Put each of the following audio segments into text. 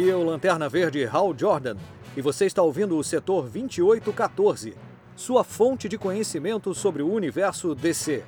Aqui é o Lanterna Verde Hal Jordan e você está ouvindo o setor 2814, sua fonte de conhecimento sobre o universo DC.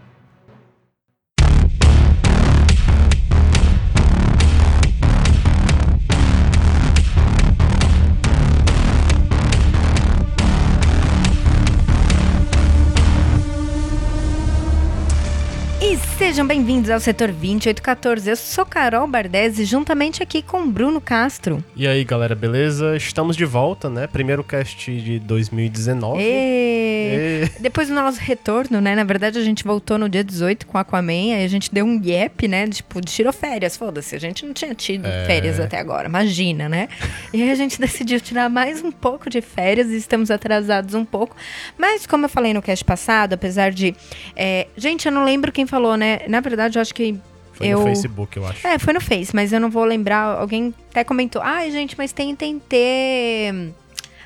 Sejam bem-vindos ao setor 2814. Eu sou Carol Bardesi, juntamente aqui com Bruno Castro. E aí, galera, beleza? Estamos de volta, né? Primeiro cast de 2019. E... E... Depois do nosso retorno, né? Na verdade, a gente voltou no dia 18 com Aquaman, aí a gente deu um gap, né? Tipo, tirou férias, foda-se. A gente não tinha tido é... férias até agora, imagina, né? E aí a gente decidiu tirar mais um pouco de férias e estamos atrasados um pouco. Mas, como eu falei no cast passado, apesar de. É... Gente, eu não lembro quem falou, né? Na verdade, eu acho que. Foi eu... no Facebook, eu acho. É, foi no Face, mas eu não vou lembrar. Alguém até comentou. Ai, gente, mas tentem ter.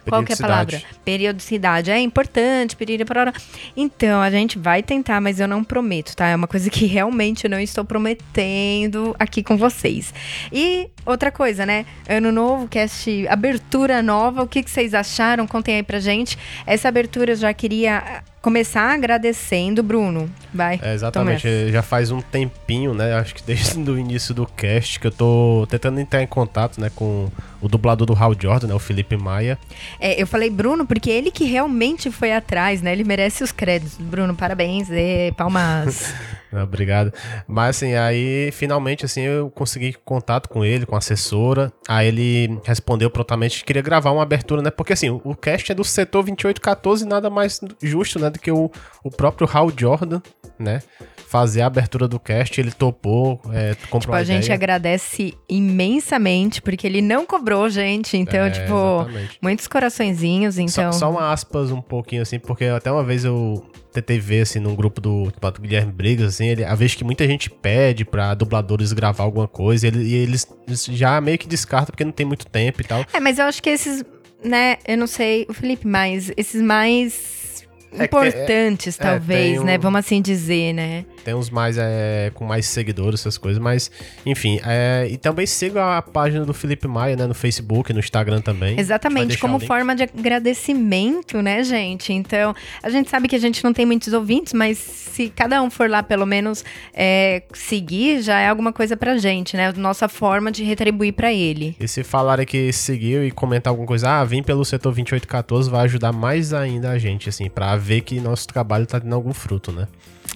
Qual que é a palavra? Periodicidade. É importante, para Então, a gente vai tentar, mas eu não prometo, tá? É uma coisa que realmente eu não estou prometendo aqui com vocês. E outra coisa, né? Ano novo, cast, abertura nova. O que, que vocês acharam? Contem aí pra gente. Essa abertura eu já queria começar agradecendo, Bruno. Vai. É, exatamente. Já faz um tempinho, né? Acho que desde o início do cast que eu tô tentando entrar em contato, né, com o dublador do Hal Jordan, né, o Felipe Maia. É, eu falei Bruno porque ele que realmente foi atrás, né? Ele merece os créditos. Bruno, parabéns, e palmas. Obrigado. Mas assim, aí finalmente assim eu consegui contato com ele, com a assessora. Aí ele respondeu prontamente que queria gravar uma abertura, né? Porque assim, o cast é do setor 2814, nada mais justo, né, do que o, o próprio Hal Jordan, né? Fazer a abertura do cast, ele topou, é, comprou tipo, a, a gente agradece imensamente, porque ele não cobrou, gente. Então, é, tipo, exatamente. muitos coraçõezinhos, então... Só, só uma aspas um pouquinho, assim, porque até uma vez eu ver, assim, num grupo do, do Guilherme Briggs, assim, ele, a vez que muita gente pede pra dubladores gravar alguma coisa, ele, e eles já meio que descartam porque não tem muito tempo e tal. É, mas eu acho que esses, né, eu não sei, o Felipe, mas esses mais importantes, é, talvez, é, um, né? Vamos assim dizer, né? Tem uns mais é, com mais seguidores, essas coisas, mas enfim. É, e também siga a página do Felipe Maia, né? No Facebook, no Instagram também. Exatamente, como forma de agradecimento, né, gente? Então, a gente sabe que a gente não tem muitos ouvintes, mas se cada um for lá pelo menos é, seguir, já é alguma coisa pra gente, né? Nossa forma de retribuir para ele. E se falarem que seguiu e comentar alguma coisa, ah, vim pelo setor 2814, vai ajudar mais ainda a gente, assim, pra ver que nosso trabalho tá tendo algum fruto, né?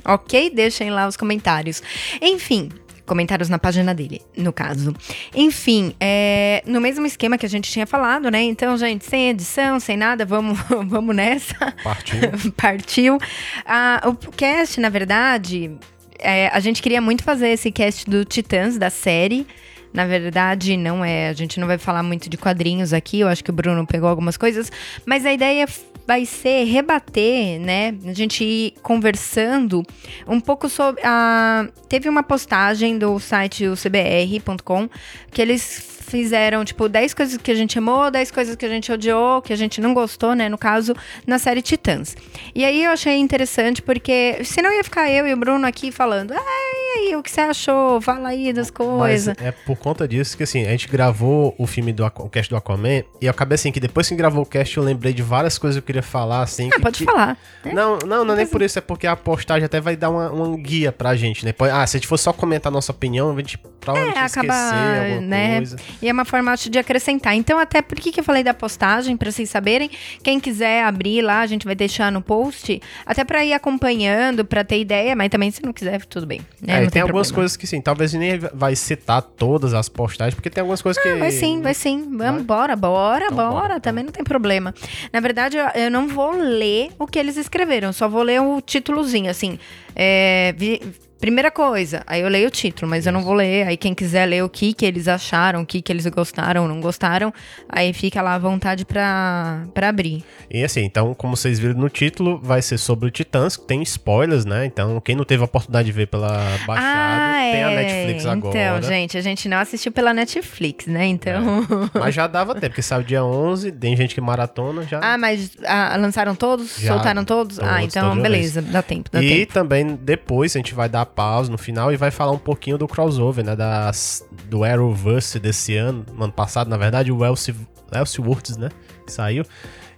Ok? Deixem lá os comentários. Enfim, comentários na página dele, no caso. Enfim, é, no mesmo esquema que a gente tinha falado, né? Então, gente, sem edição, sem nada, vamos, vamos nessa. Partiu. Partiu. Ah, o cast, na verdade, é, a gente queria muito fazer esse cast do Titãs, da série. Na verdade, não é. A gente não vai falar muito de quadrinhos aqui. Eu acho que o Bruno pegou algumas coisas. Mas a ideia vai ser rebater, né? A gente ir conversando um pouco sobre. A... Teve uma postagem do site cbr.com que eles fizeram, tipo, 10 coisas que a gente amou, 10 coisas que a gente odiou, que a gente não gostou, né? No caso, na série Titãs. E aí eu achei interessante, porque senão ia ficar eu e o Bruno aqui falando, e aí, o que você achou? Fala aí das coisas. Mas é por conta disso que, assim, a gente gravou o filme do o cast do Aquaman, e eu acabei assim, que depois que gravou o cast, eu lembrei de várias coisas que eu queria falar, assim. Ah, que, pode que... falar. Né? Não, não, não é nem por isso, é porque a postagem até vai dar uma, uma guia pra gente, né? Ah, se a gente for só comentar a nossa opinião, a gente provavelmente é, acaba, esquecer alguma né? coisa. E é uma forma de acrescentar. Então, até por que, que eu falei da postagem, para vocês saberem, quem quiser abrir lá, a gente vai deixar no post, até para ir acompanhando, para ter ideia, mas também se não quiser, tudo bem. Né? É, tem, tem algumas coisas que sim, talvez nem vai citar todas as postagens, porque tem algumas coisas ah, que. Vai sim, vai sim. Vamos, vai? bora, bora, então, bora, bora. Também não tem problema. Na verdade, eu, eu não vou ler o que eles escreveram, só vou ler o títulozinho, assim. É, vi, Primeira coisa, aí eu leio o título, mas eu não vou ler. Aí quem quiser ler o que, que eles acharam, o que, que eles gostaram ou não gostaram, aí fica lá à vontade pra, pra abrir. E assim, então, como vocês viram no título, vai ser sobre o Titãs, que tem spoilers, né? Então, quem não teve a oportunidade de ver pela Baixada, ah, tem é. a Netflix agora. Então, gente, a gente não assistiu pela Netflix, né? Então. É. Mas já dava tempo, porque saiu dia 11, tem gente que maratona já. Ah, mas ah, lançaram todos? Já, Soltaram todos? todos? Ah, então beleza, dá tempo, dá e tempo. também depois a gente vai dar pausa no final e vai falar um pouquinho do crossover, né? Das, do Arrowverse desse ano, ano passado, na verdade, o Elsie, Elseworlds, né? Que saiu.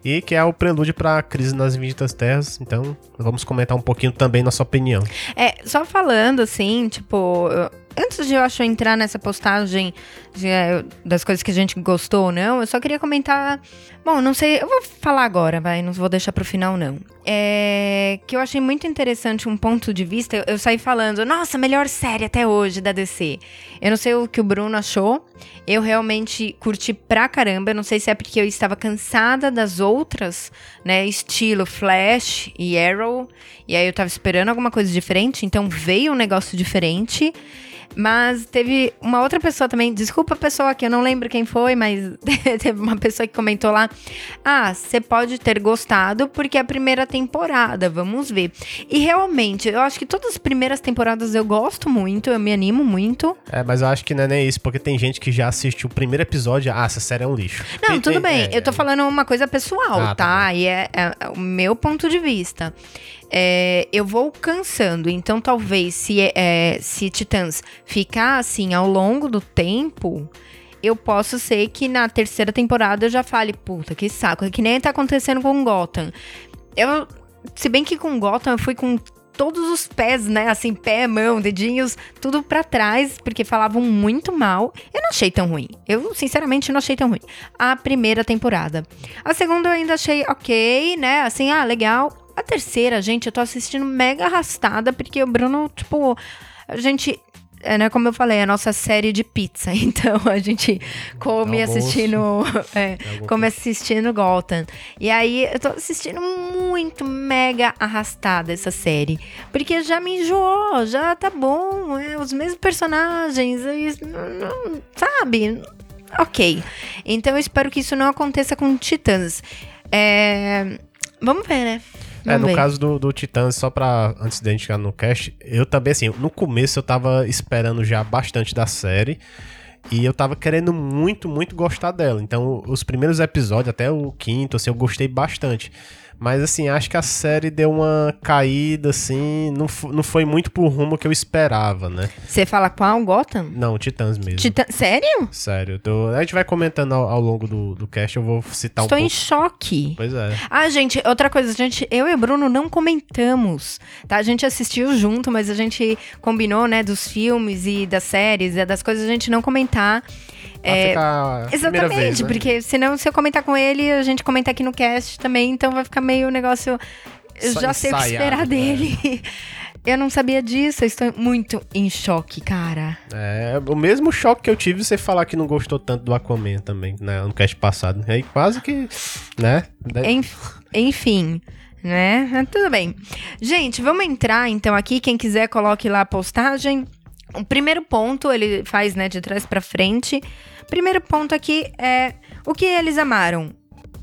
E que é o prelúdio para Crise nas Infinitas Terras. Então, vamos comentar um pouquinho também nossa opinião. É, só falando assim, tipo, antes de eu acho entrar nessa postagem das coisas que a gente gostou ou não, eu só queria comentar. Bom, não sei, eu vou falar agora, vai, não vou deixar pro final, não. É que eu achei muito interessante um ponto de vista. Eu, eu saí falando, nossa, melhor série até hoje da DC. Eu não sei o que o Bruno achou. Eu realmente curti pra caramba. Eu não sei se é porque eu estava cansada das outras, né? Estilo Flash e Arrow. E aí eu tava esperando alguma coisa diferente. Então veio um negócio diferente. Mas teve uma outra pessoa também, desculpa a pessoa que eu não lembro quem foi, mas teve uma pessoa que comentou lá: Ah, você pode ter gostado porque é a primeira temporada, vamos ver. E realmente, eu acho que todas as primeiras temporadas eu gosto muito, eu me animo muito. É, mas eu acho que não é nem isso, porque tem gente que já assistiu o primeiro episódio, ah, essa série é um lixo. Não, tudo bem, é, eu tô é... falando uma coisa pessoal, ah, tá? tá? E é, é o meu ponto de vista é, eu vou cansando. Então, talvez, se, é, se Titãs ficar assim ao longo do tempo, eu posso ser que na terceira temporada eu já fale, puta, que saco. É que nem tá acontecendo com Gotham. Eu, se bem que com Gotham eu fui com todos os pés, né? Assim, pé, mão, dedinhos, tudo para trás, porque falavam muito mal. Eu não achei tão ruim. Eu, sinceramente, não achei tão ruim. A primeira temporada. A segunda eu ainda achei ok, né? Assim, ah, legal. A terceira, gente, eu tô assistindo mega arrastada, porque o Bruno, tipo, a gente. É, né, como eu falei, é a nossa série de pizza. Então a gente come assistindo. É, come assistindo Gotham. E aí eu tô assistindo muito mega arrastada essa série. Porque já me enjoou, já tá bom. É, os mesmos personagens. sabe? Ok. Então eu espero que isso não aconteça com Titãs. É, vamos ver, né? É, no caso do, do Titãs, só pra. Antes da gente chegar no cast, eu também, assim, no começo eu tava esperando já bastante da série. E eu tava querendo muito, muito gostar dela. Então, os primeiros episódios, até o quinto, assim, eu gostei bastante. Mas assim, acho que a série deu uma caída, assim, não, não foi muito pro rumo que eu esperava, né? Você fala qual? Gotham? Não, Titãs mesmo. Titã... Sério? Sério. Tô... A gente vai comentando ao, ao, longo do, do cast, eu vou citar Estou um pouco. Estou em choque. Pois é. Ah, gente, outra coisa, gente, eu e o Bruno não comentamos, tá? A gente assistiu junto, mas a gente combinou, né, dos filmes e das séries, e das coisas a gente não comentar. É, exatamente, vez, né? porque senão se eu comentar com ele, a gente comenta aqui no cast também, então vai ficar meio negócio. Eu já sei o que esperar né? dele. Eu não sabia disso, eu estou muito em choque, cara. É, o mesmo choque que eu tive você falar que não gostou tanto do Aquaman também, né, no cast passado. Aí quase que, né? Enfim, né? Tudo bem. Gente, vamos entrar então aqui. Quem quiser, coloque lá a postagem. O primeiro ponto, ele faz, né, de trás para frente. Primeiro ponto aqui é o que eles amaram.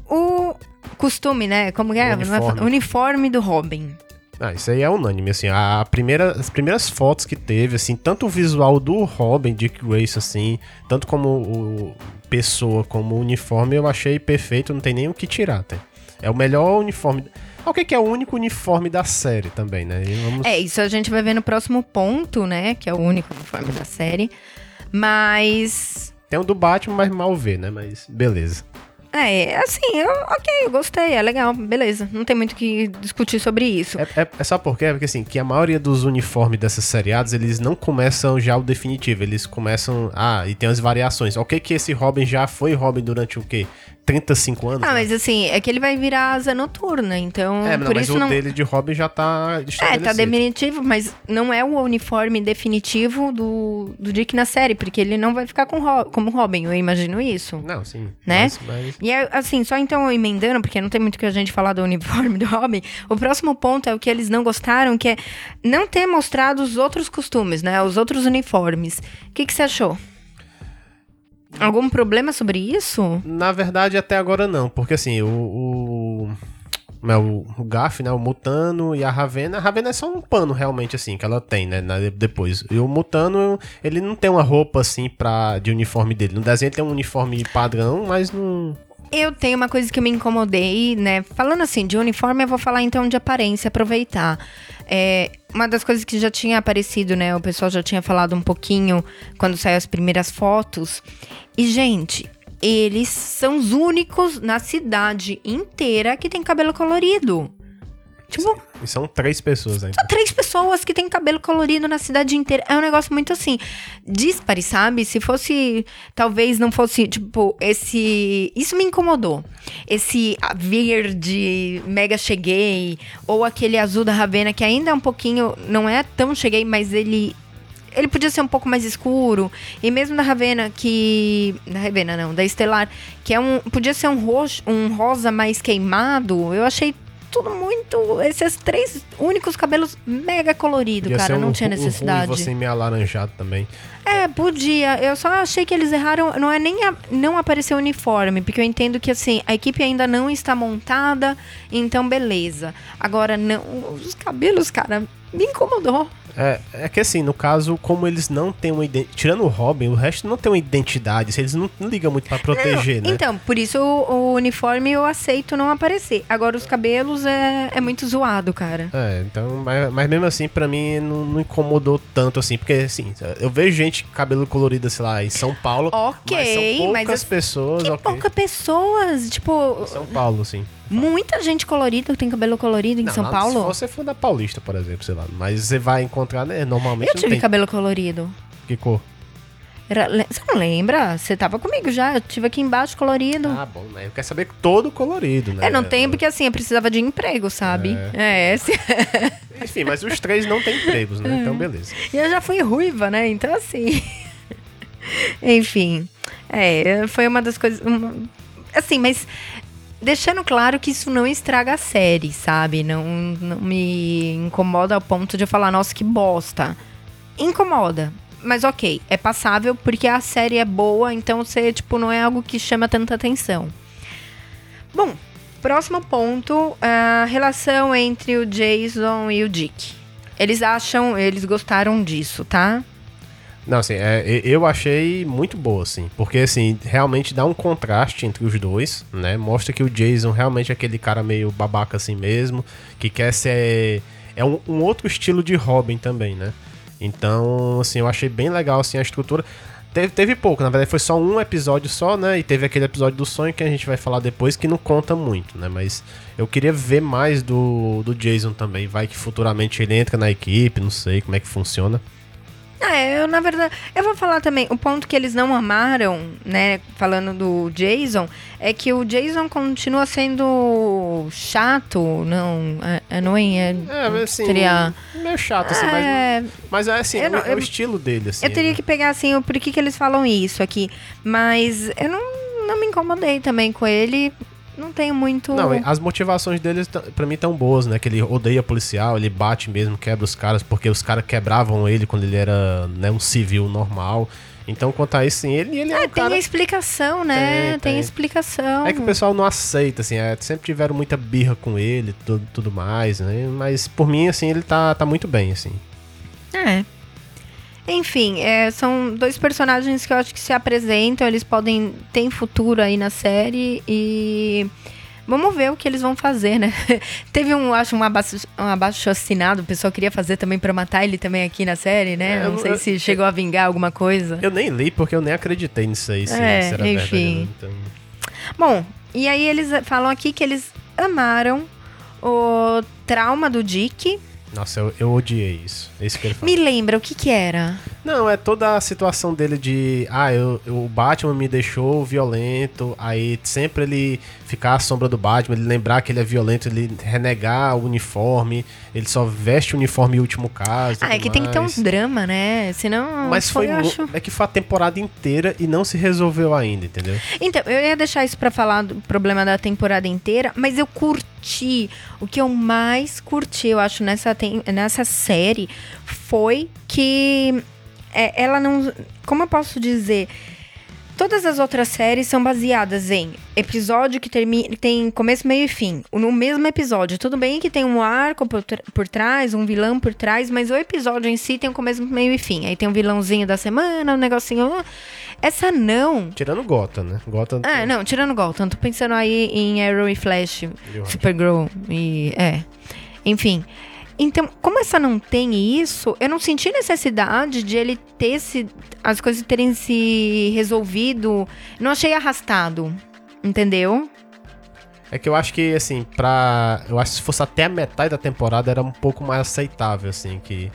O costume, né? Como é? O uniforme. Uniforme do Robin. Ah, isso aí é unânime, assim, a primeira, as primeiras fotos que teve, assim, tanto o visual do Robin, Dick Grayson, assim, tanto como o pessoa, como o uniforme, eu achei perfeito, não tem nem o que tirar, tá? É o melhor uniforme, o que, que é o único uniforme da série também, né? Vamos... É, isso a gente vai ver no próximo ponto, né? Que é o único uniforme da série. Mas. Tem o do Batman, mas mal vê, né? Mas beleza. É, assim, eu, ok, eu gostei, é legal, beleza. Não tem muito que discutir sobre isso. É, é, é só porque, porque assim, que a maioria dos uniformes dessas seriados, eles não começam já o definitivo, eles começam, ah, e tem as variações. Ok que esse Robin já foi Robin durante o quê? 35 anos? Ah, né? mas assim, é que ele vai virar asa noturna, então é, por mas isso o não... dele de Robin já tá É, tá definitivo, mas não é o uniforme definitivo do, do Dick na série, porque ele não vai ficar com como Robin, eu imagino isso. Não, sim. Né? Mas, mas... E é, assim, só então emendando, porque não tem muito que a gente falar do uniforme do Robin, o próximo ponto é o que eles não gostaram, que é não ter mostrado os outros costumes, né? Os outros uniformes. O que, que você achou? Algum problema sobre isso? Na verdade, até agora não, porque assim, o, o, o, o Gaff, né? O Mutano e a Ravena. A Ravena é só um pano, realmente, assim, que ela tem, né? na- depois. E o Mutano, ele não tem uma roupa, assim, pra, de uniforme dele. No desenho tem um uniforme padrão, mas não. Eu tenho uma coisa que me incomodei, né? Falando assim, de uniforme, eu vou falar então de aparência, aproveitar. É, uma das coisas que já tinha aparecido, né? O pessoal já tinha falado um pouquinho quando saiu as primeiras fotos. E, gente, eles são os únicos na cidade inteira que tem cabelo colorido. Tipo, E são três pessoas ainda. três pessoas que têm cabelo colorido na cidade inteira. É um negócio muito assim, dispare, sabe? Se fosse, talvez não fosse, tipo, esse. Isso me incomodou. Esse verde mega cheguei, ou aquele azul da Ravena, que ainda é um pouquinho. Não é tão cheguei, mas ele. Ele podia ser um pouco mais escuro. E mesmo da Ravena, que. Da Ravena, não, da Estelar, que é um. Podia ser um roxo, um rosa mais queimado. Eu achei tudo muito. Esses três únicos cabelos mega colorido, Podia cara. ser não um tinha um necessidade. ruivo, assim, meio alaranjado também. É, podia. Eu só achei que eles erraram. Não é nem a- não apareceu o uniforme, porque eu entendo que assim a equipe ainda não está montada, então beleza. Agora não, os cabelos, cara, me incomodou. É, é que assim, no caso, como eles não têm uma identidade. Tirando o Robin, o resto não tem uma identidade. Eles não, não ligam muito pra proteger, Não, né? Então, por isso o, o uniforme eu aceito não aparecer. Agora os cabelos é, é muito zoado, cara. É, então, mas, mas mesmo assim, pra mim, não, não incomodou tanto assim, porque assim, eu vejo gente com cabelo colorido, sei lá, em São Paulo. Ok, mas são poucas mas as- pessoas, Que ok. pouca pessoas, tipo, São Paulo, assim. Muita gente colorida que tem cabelo colorido em Não, São lá, Paulo. Se você for da Paulista, por exemplo, sei lá. Mas você vai encontrar, né? Normalmente Eu não tive tem. cabelo colorido. Que cor? Era- Você não lembra? Você tava comigo já. Eu tive aqui embaixo colorido. Ah, bom, né? Eu quero saber todo colorido, né? é, não tem porque assim, eu precisava de emprego, sabe? É, esse- Enfim, mas os três não têm empregos, né? Então, beleza. e eu já fui ruiva, né? Então assim. Enfim. É, foi uma das coisas. uma- Assim, mas. Deixando claro que isso não estraga a série, sabe? Não, não me incomoda ao ponto de eu falar, nossa, que bosta. Incomoda. Mas ok, é passável porque a série é boa, então você, tipo, não é algo que chama tanta atenção. Bom, próximo ponto, a relação entre o Jason e o Dick. Eles acham, eles gostaram disso, tá? Não, assim, é, eu achei muito boa, assim. Porque, assim, realmente dá um contraste entre os dois, né? Mostra que o Jason realmente é aquele cara meio babaca assim mesmo, que quer ser... É um, um outro estilo de Robin também, né? Então, assim, eu achei bem legal, assim, a estrutura. Teve, teve pouco, na verdade foi só um episódio só, né? E teve aquele episódio do sonho que a gente vai falar depois que não conta muito, né? Mas eu queria ver mais do, do Jason também. Vai que futuramente ele entra na equipe, não sei como é que funciona. É, eu, na verdade, eu vou falar também, o ponto que eles não amaram, né, falando do Jason, é que o Jason continua sendo chato, não, é, annoying, é, É, mas assim, seria... meio chato, assim, mas, É, mas é assim, eu não- é o estilo dele, assim. eu teria né? que pegar, assim, o porquê que eles falam isso aqui, mas eu não, não me incomodei também com ele, não tenho muito... Não, as motivações dele t- pra mim tão boas, né? Que ele odeia policial, ele bate mesmo, quebra os caras, porque os caras quebravam ele quando ele era né, um civil normal. Então, quanto a isso, sim, ele, ele é, É, um tem cara... a explicação, né? Tem, Tem, tem. explicação. É que o pessoal não aceita, assim, é, sempre tiveram muita birra com ele, tudo, tudo mais, né? Mas por mim, assim, ele tá, tá muito bem, assim. É. Enfim, é, são dois personagens que eu acho que se apresentam, eles podem ter futuro aí na série e vamos ver o que eles vão fazer, né? Teve um, acho, um abaixo, um abaixo assinado, o pessoal queria fazer também pra matar ele também aqui na série, né? É, Não eu- sei eu- se chegou a vingar alguma coisa. Eu nem li porque eu nem acreditei nisso aí, se, É, era verdade. enfim. né? Então... Bom, e aí eles falam aqui que eles amaram o trauma do Dick. Nossa, eu, eu odiei isso. Isso que ele fala. Me lembra, o que que era? Não, é toda a situação dele de. Ah, eu, eu- o Batman me deixou violento. Aí sempre ele ficar à sombra do Batman, ele lembrar que ele é violento, ele renegar o uniforme. Ele só veste o uniforme em último caso. Ah, é que tem que ter um mais. drama, né? Senão. Mas foi. mu- acho... É que foi a temporada inteira e não se resolveu ainda, entendeu? Então, eu ia deixar isso pra falar do problema da temporada inteira, mas eu curti. O que eu mais curti, eu acho, nessa, tem- nessa série foi que é, ela não. Como eu posso dizer? Todas as outras séries são baseadas em episódio que termina, tem começo, meio e fim. No mesmo episódio. Tudo bem que tem um arco por, por trás, um vilão por trás, mas o episódio em si tem um começo, meio e fim. Aí tem um vilãozinho da semana, um negocinho. Essa não. Tirando Gotham, né? Gotham. Ah, não, tirando Gotham. Tô pensando aí em Arrow e Flash, Supergirl e. É. Enfim. Então, como essa não tem isso, eu não senti necessidade de ele ter se, as coisas terem se resolvido. Não achei arrastado, entendeu? É que eu acho que, assim, pra. Eu acho que se fosse até a metade da temporada era um pouco mais aceitável, assim, que.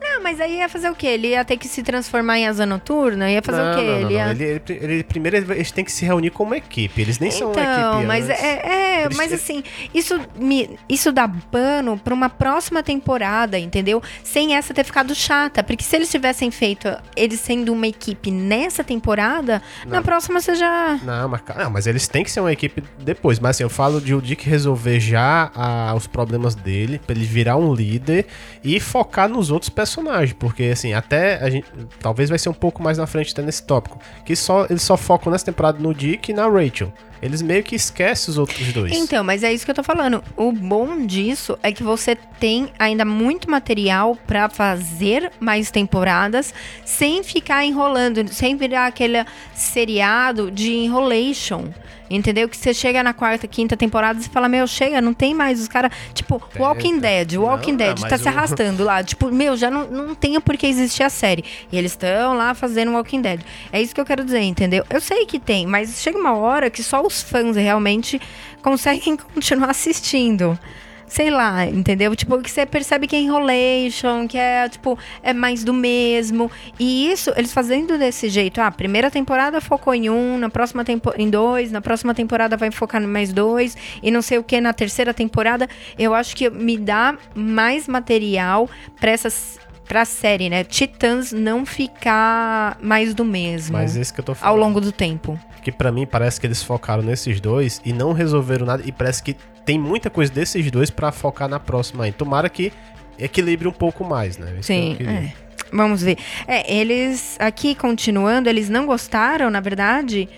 Não, mas aí ia fazer o quê? Ele ia ter que se transformar em asa noturna? Ia fazer não, o quê? Não, não, ele, ia... ele, ele, ele, primeiro eles têm que se reunir como equipe. Eles nem então, são uma equipe. mas antes. é, é Eles- mas assim, isso me, isso dá pano pra uma próxima temporada, entendeu? Sem essa ter ficado chata, porque se eles tivessem feito eles sendo uma equipe nessa temporada, na próxima você já Não, mas, não, mas eles têm que ser uma equipe depois. Mas assim, eu falo de o Dick resolver já ah, os problemas dele, pra ele virar um líder e focar nos outros personagens. Porque assim, até a gente. Talvez vai ser um pouco mais na frente até nesse tópico. Que só eles só focam nessa temporada no Dick e na Rachel. Eles meio que esquecem os outros dois. Então, mas é isso que eu tô falando. O bom disso é que você tem ainda muito material pra fazer mais temporadas sem ficar enrolando, sem virar aquele seriado de enrolation. Entendeu? Que você chega na quarta, quinta temporada e fala, meu, chega, não tem mais os caras. Tipo, Walking Dead, Walking Não, Dead, não, tá se o- arrastando lá. Tipo, meu, já não, não tem por que existir a série. E eles estão lá fazendo Walking Dead. É isso que eu quero dizer, entendeu? Eu sei que tem, mas chega uma hora que só os fãs realmente conseguem continuar assistindo. Sei lá, entendeu? Tipo, que você percebe que é enrolation, que é, tipo, é mais do mesmo. E isso, eles fazendo desse jeito. Ah, a primeira temporada focou em um, na próxima tempo em dois, na próxima temporada vai focar em mais dois, e não sei o que na terceira temporada. Eu acho que me dá mais material pra essas. Pra série, né? Titãs não ficar mais do mesmo Mas esse que eu tô ao falando. longo do tempo. Que pra mim parece que eles focaram nesses dois e não resolveram nada. E parece que tem muita coisa desses dois pra focar na próxima aí. Tomara que equilibre um pouco mais, né? Isso que eu Sim, queria. é. Vamos ver. É, eles, aqui continuando, eles não gostaram, na verdade,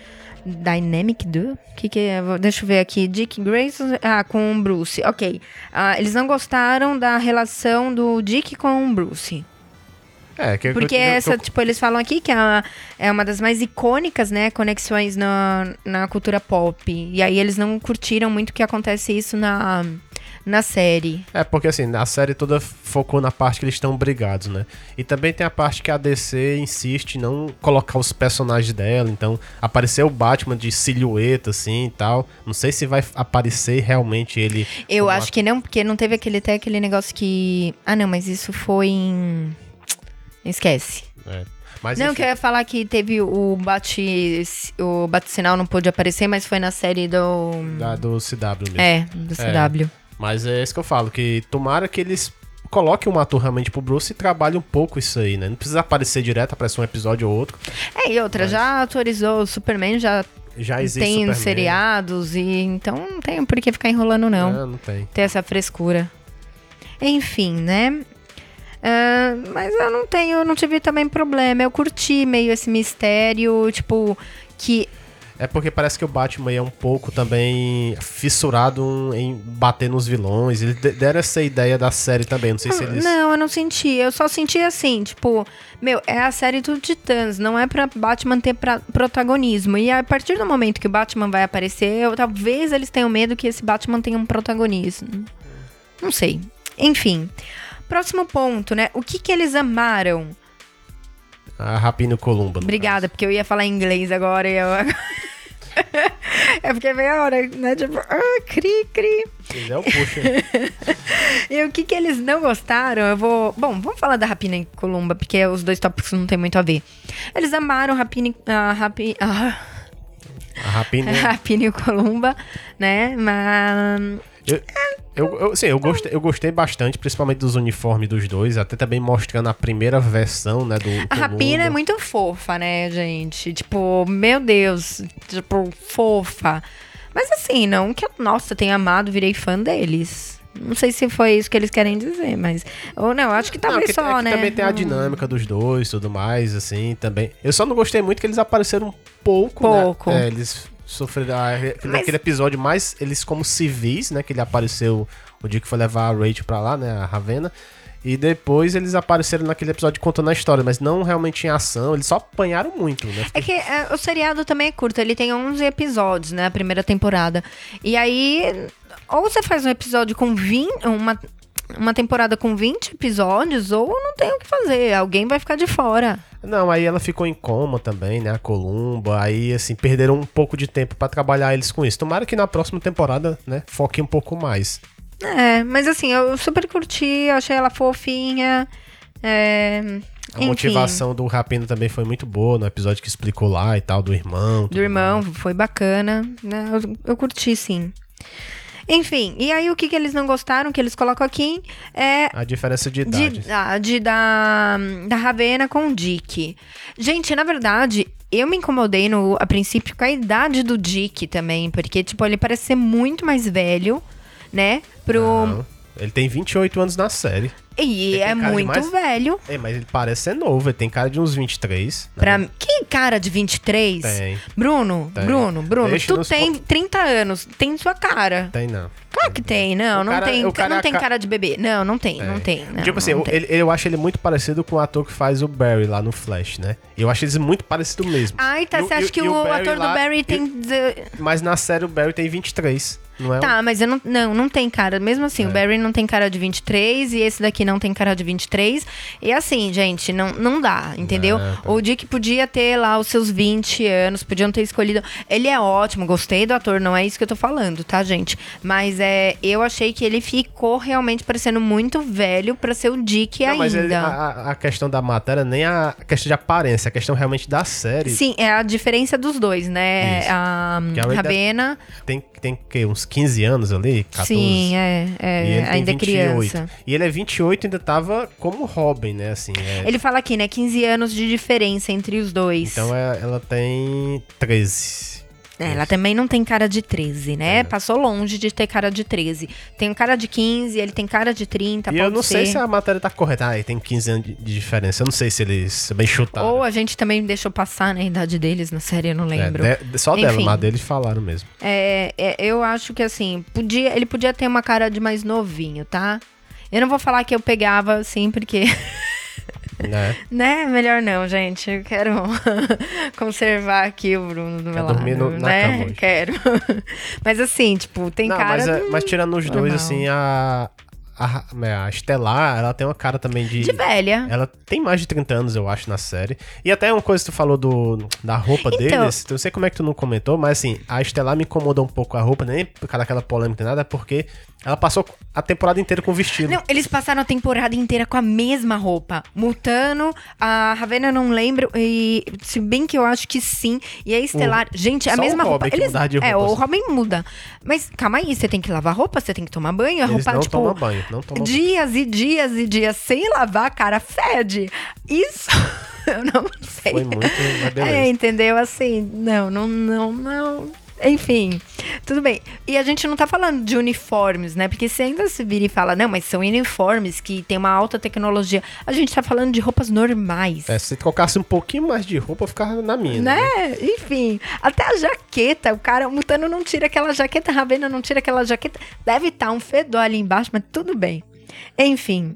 Dynamic Do? Que que é? Deixa eu ver aqui. Dick Grayson ah, com o Bruce. Ok. Ah, eles não gostaram da relação do Dick com o Bruce. É, que Porque eu, eu- essa, tipo, eles falam aqui que é uma, é uma das mais icônicas, né, conexões na, na cultura pop. E aí eles não curtiram muito que acontece isso na, na série. É, porque assim, a série toda focou na parte que eles estão brigados, né? E também tem a parte que a DC insiste em não colocar os personagens dela, então apareceu o Batman de silhueta, assim e tal. Não sei se vai aparecer realmente ele. Eu acho que não, porque não teve aquele até aquele negócio que. Ah, não, mas isso foi em. Esquece. É. Mas não, enfim, que eu ia falar que teve o bate. O bate-sinal não pôde aparecer, mas foi na série do. da- do CW mesmo. É, do CW. Mas é isso que eu falo, que tomara que eles coloquem um ator realmente pro Bruce e trabalhem um pouco isso aí, né? Não precisa aparecer direto, aparece um episódio ou outro. É, e outra, Mas- já autorizou o Superman, já Já existe tem Superman. seriados, e então não tem por que ficar enrolando, não. Não, não tem. Ter essa frescura. Enfim, né? Ah, mas eu não tenho, eu não tive também problema. Eu curti meio esse mistério, tipo, que É porque parece que o Batman é um pouco também fissurado em bater nos vilões. Eles de- deram essa ideia da série também. Não sei se eles. Não, eu não senti. Eu só senti assim, tipo, meu, é a série do Titãs, não é pra Batman ter pra- protagonismo. E a partir do momento que o Batman vai aparecer, eu- talvez eles tenham medo que esse Batman tenha um protagonismo. Não sei. Enfim. Próximo ponto, né? O que que eles amaram? A Rapina e o Columba. Obrigada, porque eu ia falar inglês agora e eu. é porque veio a hora, né? Tipo, ah, cri, cri. caso. Se quiser, eu puxo. E o que que eles não gostaram, eu vou... Bom, vamos falar da Rapina e Columba, porque os dois tópicos não tem muito a ver. Eles amaram Rapina e... A Rapi, a A Rapina. Rapina e Columba, né? Mas... Eu, eu, eu, sim, eu gostei, eu gostei bastante, principalmente dos uniformes dos dois, até também mostrando a primeira versão, né, do A Rapina é muito fofa, né, gente? Tipo, meu Deus, tipo, fofa. Mas assim, não que eu, nossa, tenha amado, virei fã deles. Não sei se foi isso que eles querem dizer, mas. Ou não, acho que talvez Não, que- só, é que né? Também tem a Hum, dinâmica dos dois tudo mais, assim, também. Eu só não gostei muito que eles apareceram um pouco, né? Pouco. É, eles sofreram a- aquele, Mas- episódio mais eles como civis, né? Que ele apareceu o dia que foi levar a Rachel pra lá, né? A Ravena. E depois eles apareceram naquele episódio contando a história, mas não realmente em ação. Eles só apanharam muito, né? É que é, o seriado também é curto, ele tem 11 episódios, né? A primeira temporada. E aí, ou você faz um episódio com 20. Uma, uma temporada com 20 episódios, ou não tem o que fazer. Alguém vai ficar de fora. Não, aí ela ficou em coma também, né? A Columba. Aí, assim, perderam um pouco de tempo pra trabalhar eles com isso. Tomara que na próxima temporada, né? Foque um pouco mais. É, mas assim, eu super curti, achei ela fofinha. É, A enfim, motivação do Rapino também foi muito boa no episódio que explicou lá e tal, do irmão. Do irmão, mais. foi bacana, né? Eu, eu curti, sim. Enfim, e aí o que, que eles não gostaram, que eles colocam aqui, é A diferença de de idade. idade da, da Ravena com o Dick. Gente, na verdade, eu me incomodei no, a princípio com a idade do Dick também, porque, tipo, ele parece ser muito mais velho, né? Pro. Não, ele tem 28 anos na série. E Ele é muito mais- velho. É, mas ele parece ser novo, ele tem cara de uns 23. né? Pra... Que cara de 23? Tem. Bruno, Tem. Bruno, Bruno, Deixa tu nos tem co- 30 anos, tem sua cara. Tem não. Claro que tem, não, O não cara- tem, cara não é tem ca- cara de bebê. Não, não tem, não tem. não, tipo assim, eu, ele- eu acho ele muito parecido com o ator que faz o Barry lá no Flash, né? Eu acho eles muito parecidos mesmo. Ai, tá, E você e acha que e o, o Barry ator lá- do Barry e- tem... deze- Mas na série o Barry tem 23, não é? Tá, mas eu não, não, não tem cara. Mesmo assim, É. o Barry não tem cara de 23 e esse daqui não tem cara de 23. E assim, gente, não, não dá, entendeu? Não, tá. O Dick podia ter lá os seus 20 anos, podiam ter escolhido. Ele é ótimo, gostei do ator, não é isso que eu tô falando, tá, gente? Mas é, eu achei que ele ficou realmente parecendo muito velho pra ser o Dick Não, ainda. mas ele- a, a questão da matéria nem a questão de aparência, a questão realmente da série. Sim, é a diferença dos dois, né? Isso. A a Ray Ravena. Tem, tem que, uns 15 anos ali, 14. Sim, é, é, ainda é 28. criança. E ele é 28 e ainda tava como Robin, né? Assim, é- Ele fala aqui, né? 15 anos de diferença entre os dois. Então é- ela tem 13. É, ela também não tem cara de 13, né? É. Passou longe de ter cara de 13. Tem cara de 15, ele tem cara de 30, e eu não sei ser. se a matéria tá correta. Ah, ele tem 15 anos de, diferença. Eu não sei se eles bem chutaram. Ou a gente também deixou passar né, a idade deles na série, eu não É, lembro. de- só dela, Enfim. mas deles falaram mesmo. É, é, eu acho que assim, podia, ele podia ter uma cara de mais novinho, tá? Eu não vou falar que eu pegava assim, porque. Né? Né? Melhor não, gente. Eu quero conservar aqui o Bruno do meu lado. dormir no- na né? Quero. Mas assim, tipo, tem não, cara. mas, é- mas tirando os dois, normal. assim, a, a. A Estelar, ela tem uma cara também de. de velha. Ela tem mais de 30 anos, eu acho, na série. E até uma coisa que tu falou do, da roupa Então- deles, eu não sei como é que tu não comentou, mas assim, a Estelar me incomodou um pouco a roupa, nem por causa daquela polêmica nem nada, porque ela passou a temporada inteira com vestido. Não, eles passaram a temporada inteira com a mesma roupa. Mutano, a Ravena eu não lembro, e se bem que eu acho que sim. E a Estelar, gente, a o mesma roupa. que mudar de é, roupa, o assim. Robin muda. Mas calma aí, você tem que lavar roupa, você tem que tomar banho, a Eles roupa, não tipo. banho, não banho. dias e dias e dias sem lavar, cara, fede. Isso eu não sei. Foi muito. É, entendeu? Assim, não, não, não, não. Enfim, tudo bem. E a gente não tá falando de uniformes, né? Porque se ainda se vira e fala, não, mas são uniformes que tem uma alta tecnologia. A gente tá falando de roupas normais. É, se colocasse um pouquinho mais de roupa, eu ficava na minha. Né? Enfim, até a jaqueta, o cara, o Mutano não tira aquela jaqueta, a Ravena não tira aquela jaqueta. Deve estar um fedor ali embaixo, mas tudo bem. Enfim.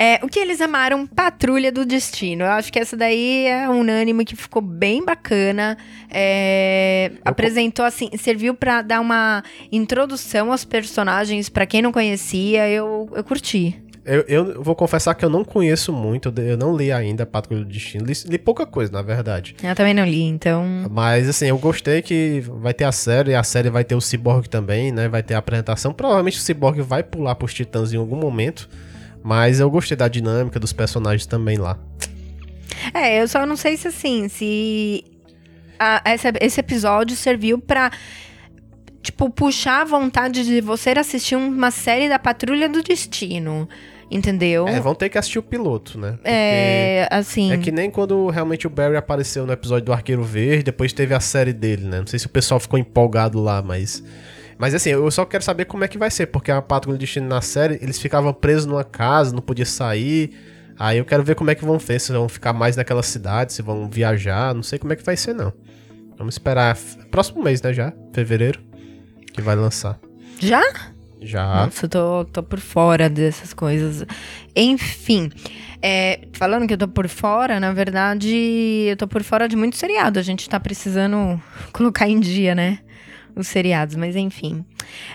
É, o que eles amaram, Patrulha do Destino. Eu acho que essa daí é unânime, que ficou bem bacana. É, apresentou, assim, serviu pra dar uma introdução aos personagens, pra quem não conhecia, eu, eu curti. Eu, eu vou confessar que eu não conheço muito, eu não li ainda Patrulha do Destino, li, li pouca coisa, na verdade. Eu também não li, então. Mas assim, eu gostei que vai ter a série, e a série vai ter o Cyborg também, né? Vai ter a apresentação. Provavelmente o Cyborg vai pular pros Titãs em algum momento. Mas eu gostei da dinâmica dos personagens também lá. É, eu só não sei se assim, se a- essa- esse episódio serviu pra, tipo, puxar a vontade de você assistir uma série da Patrulha do Destino. Entendeu? É, vão ter que assistir o piloto, né? Porque É, assim. É que nem quando realmente o Barry apareceu no episódio do Arqueiro Verde, depois teve a série dele, né? Não sei se o pessoal ficou empolgado lá, mas Mas assim, eu só quero saber como é que vai ser, porque a Patrulha do Destino na série, eles ficavam presos numa casa, não podia sair. Aí eu quero ver como é que vão ser, se vão ficar mais naquela cidade, se vão viajar, não sei como é que vai ser não. Vamos esperar próximo mês, né, já? Fevereiro, que vai lançar. Já? Já. Nossa, eu tô, tô por fora dessas coisas. Enfim, é, falando que eu tô por fora, na verdade, eu tô por fora de muito seriado. A gente tá precisando colocar em dia, né? Os seriados, mas enfim.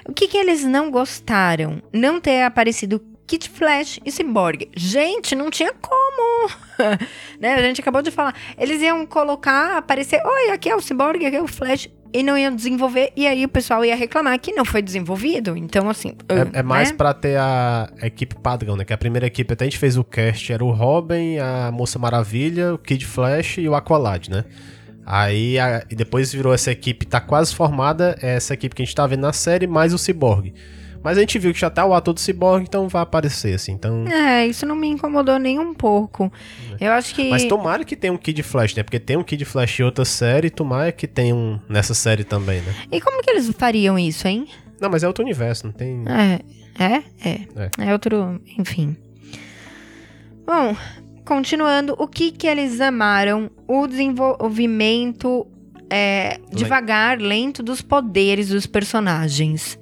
O que que eles não gostaram? Não ter aparecido Kid Flash e Cyborg. Gente, não tinha como. né? A gente acabou de falar. Eles iam colocar, aparecer, oi, aqui é o Cyborg, aqui é o Flash e não iam desenvolver, e aí o pessoal ia reclamar que não foi desenvolvido. Então, assim. É, é mais né? pra ter a equipe padrão, né? Que a primeira equipe, até a gente fez o cast, era o Robin, a Moça Maravilha, o Kid Flash e o Aqualad, né? Aí a- e depois virou essa equipe, tá quase formada, é essa equipe que a gente tá vendo na série, mais o Cyborg. Mas a gente viu que já tá o ator do Cyborg, então vai aparecer, assim. Então. É, isso não me incomodou nem um pouco. Eu acho que. Mas tomara que tenha um Kid Flash, né? Porque tem um Kid Flash em outra série, tomara que tenha um nessa série também, né? E como que eles fariam isso, hein? Não, mas é outro universo, não tem. É, é, é. É. É outro, enfim. Bom, continuando, o que que eles amaram? O desenvolvimento é, devagar, lento dos poderes dos personagens.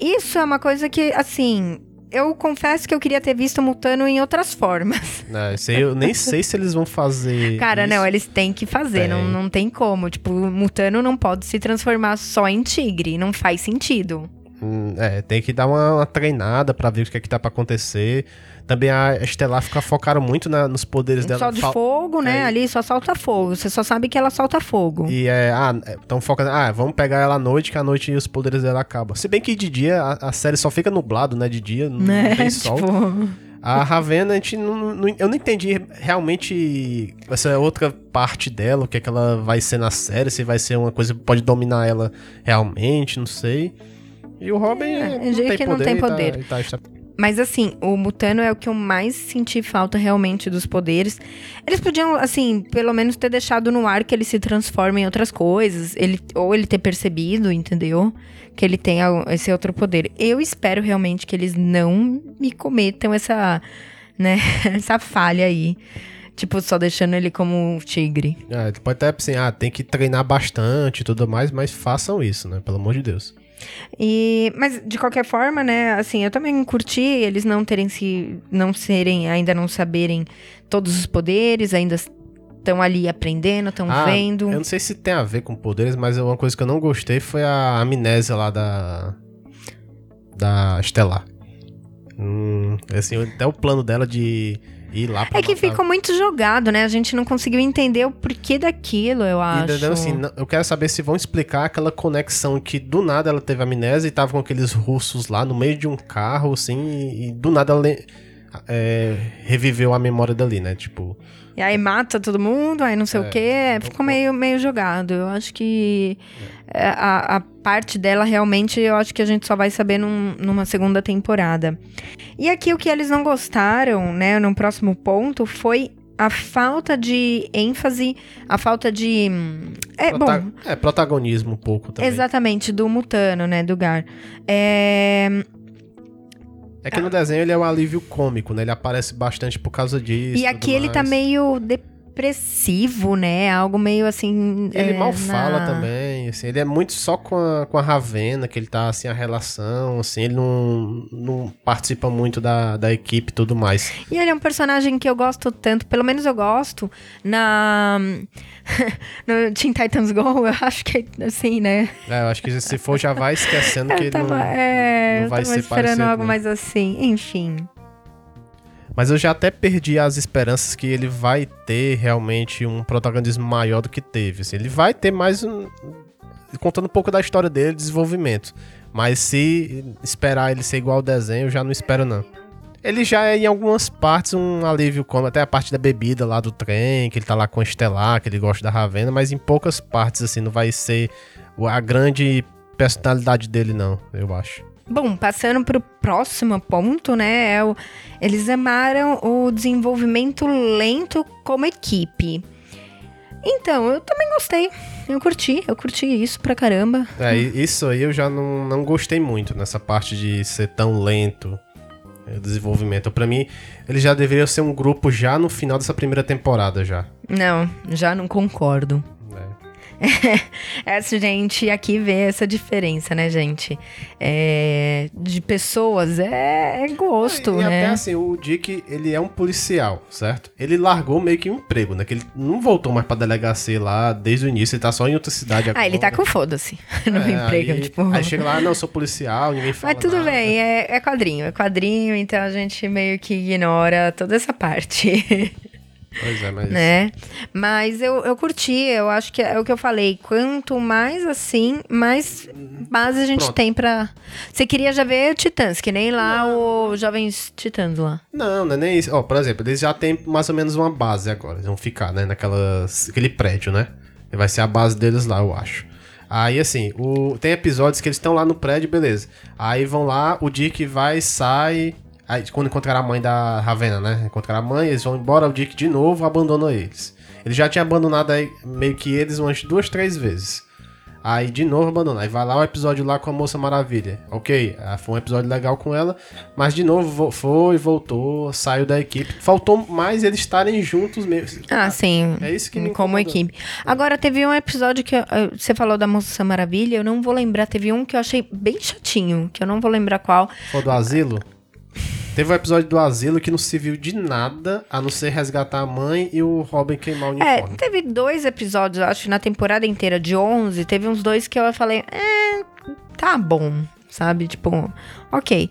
Isso é uma coisa que, assim, eu confesso que eu queria ter visto o Mutano em outras formas. Não, isso aí eu nem sei se eles vão fazer. Cara, isso. não, eles têm que fazer, não, Tem. não tem como. Tipo, o Mutano não pode se transformar só em tigre, não faz sentido. Hum, É, tem que dar uma, uma treinada pra ver o que é que tá pra acontecer. Também a Estelar fica focaram muito na- nos poderes dela. Só de Fal- fogo, né? É. Ali só solta fogo. Você só sabe que ela solta fogo. E é, ah, então foca, ah, vamos pegar ela à noite, que à noite os poderes dela acabam. Se bem que de dia a, a série só fica nublado, né? De dia, não, né? não tem sol. Tipo, A Ravena, a gente não, não- eu não entendi realmente essa outra parte dela, o que é que ela vai ser na série, se vai ser uma coisa que pode dominar ela realmente, não sei. E o Robin É, não, jeito tem que não poder, tem e tá- poder. e tá- está- Mas assim, o Mutano é o que eu mais senti falta realmente dos poderes. Eles podiam, assim, pelo menos ter deixado no ar que ele se transforma em outras coisas. Ele, ou ele ter percebido, entendeu? Que ele tem esse outro poder. Eu espero realmente que eles não me cometam essa, né, essa falha aí. Tipo, só deixando ele como um tigre. É, pode até assim, ah, tem que treinar bastante e tudo mais, mas façam isso, né? Pelo amor de Deus. E, mas de qualquer forma, né, assim, eu também curti eles não terem se não serem, ainda não saberem todos os poderes, ainda estão ali aprendendo, estão Ah, vendo. Eu não sei se tem a ver com poderes, mas uma coisa que eu não gostei foi a amnésia lá da. Da Estelar. Hum, assim, até o plano dela de ir lá pra É que matar- ficou muito jogado, né? A gente não conseguiu entender o porquê daquilo, eu acho. entendeu? Assim, eu quero saber se vão explicar aquela conexão que do nada ela teve amnésia e tava com aqueles russos lá no meio de um carro, assim, e, do nada ela é, reviveu a memória dali, né? Tipo, E aí mata todo mundo, aí não sei É, o quê. Ficou meio, meio jogado. Eu acho que é, a, a parte dela realmente, eu acho que a gente só vai saber num- numa segunda temporada. E aqui o que eles não gostaram, né, no próximo ponto, foi a falta de ênfase, a falta de. hum, É, prota- bom, é, protagonismo um pouco também. exatamente, do Mutano, né, do Gar. É, É que no desenho ele é um alívio cômico, né? Ele aparece bastante por causa disso. e aqui ele tá mais. meio depressivo, né? Algo meio assim. Ele é, mal na- fala também, assim, ele é muito só com a, com a Ravena, que ele tá, assim, a relação, assim, ele não, não participa muito da, da equipe e tudo mais. E ele é um personagem que eu gosto tanto, pelo menos eu gosto, na. no Teen Titans Go, eu acho que assim, né? É, eu acho que se for já vai esquecendo que tava, não, é, não eu vai tava ser esperando parecido, algo né? mais assim. Enfim. Mas eu já até perdi as esperanças que ele vai ter realmente um protagonismo maior do que teve. assim. ele vai ter mais um. Contando um pouco da história dele, desenvolvimento. Mas se esperar ele ser igual ao desenho, eu já não espero, não. Ele já é em algumas partes um alívio cômico, até a parte da bebida lá do trem, que ele tá lá com a Estelar, que ele gosta da Ravena, mas em poucas partes, assim, não vai ser a grande personalidade dele, não, eu acho. Bom, passando pro próximo ponto, né? É o, eles amaram o desenvolvimento lento como equipe. Então, eu também gostei. Eu curti, eu curti isso pra caramba. É, isso aí eu já não, não gostei muito nessa parte de ser tão lento é, o desenvolvimento. Pra mim, ele já deveria ser um grupo já no final dessa primeira temporada já. Não, já não concordo. né? Essa gente aqui vê essa diferença, né, gente? É, de pessoas, é, é gosto, e né? até assim, o Dick, ele é um policial, certo? Ele largou meio que um emprego, né? Que ele não voltou mais pra delegacia lá desde o início, ele tá só em outra cidade agora. Ah, ele tá com foda-se no É, emprego, aí, tipo... Aí chega lá, não, eu sou policial, ninguém fala Mas tudo nada. bem, é, é quadrinho, é quadrinho, então a gente meio que ignora toda essa parte. Pois é, mas... né? Mas eu, eu curti, eu acho que é o que eu falei. Quanto mais assim, mais base a gente Pronto. tem pra. Você queria já ver Titãs, que nem lá o Jovens Titãs lá. Não, não é nem isso. Ó, por exemplo, eles já têm mais ou menos uma base agora. Eles vão ficar, né? Naquela, aquele prédio, né? Vai ser a base deles lá, eu acho. Aí, assim, o, tem episódios que eles estão lá no prédio, beleza. Aí vão lá, o Dick vai, sai. Aí, quando encontrar a mãe da Ravena, né? Encontrar a mãe, eles vão embora, o Dick de novo abandona eles. Ele já tinha abandonado aí, meio que eles umas duas, três vezes. Aí de novo abandona. Aí vai lá o episódio lá com a Moça Maravilha. Ok, ah, foi um episódio legal com ela, mas de novo vo- foi, voltou, saiu da equipe. Faltou mais eles estarem juntos mesmo. Ah, sim. É isso que me Como equipe. Agora, teve um episódio que eu- você falou da Moça Maravilha, eu não vou lembrar. Teve um que eu achei bem chatinho, que eu não vou lembrar qual. Foi do asilo? Teve um episódio do asilo que não serviu de nada, a não ser resgatar a mãe e o Robin queimar o É, uniforme. teve dois episódios, acho, na temporada inteira de 11, teve uns dois que eu falei, é, tá bom, sabe? Tipo, ok.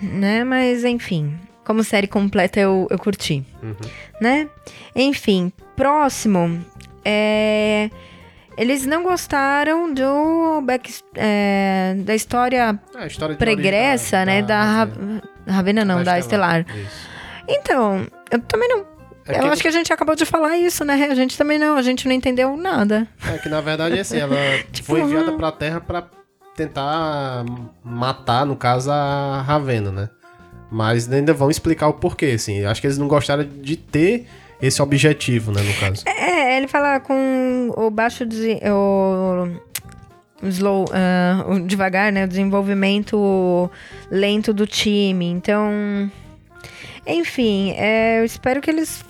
Né? Mas, enfim, como série completa eu, eu curti. Né? Enfim, próximo, é... Eles não gostaram do back, é, da história É, história pregressa, né? Da, Ra- Ravena. Ravena, não, da, Estelar. Isso. Então, eu também não. É eu acho que a gente acabou de falar isso, né? A gente também não, a gente não entendeu nada. É que na verdade assim, ela Tipo, foi enviada pra Terra pra tentar matar, no caso, a Ravena, né? Mas ainda vão explicar o porquê, assim. Acho que eles não gostaram de ter esse objetivo, né, no caso. É, ele fala com o baixo de, o, slow, ah, o devagar, né? O desenvolvimento lento do time. Então, enfim, é, eu espero que eles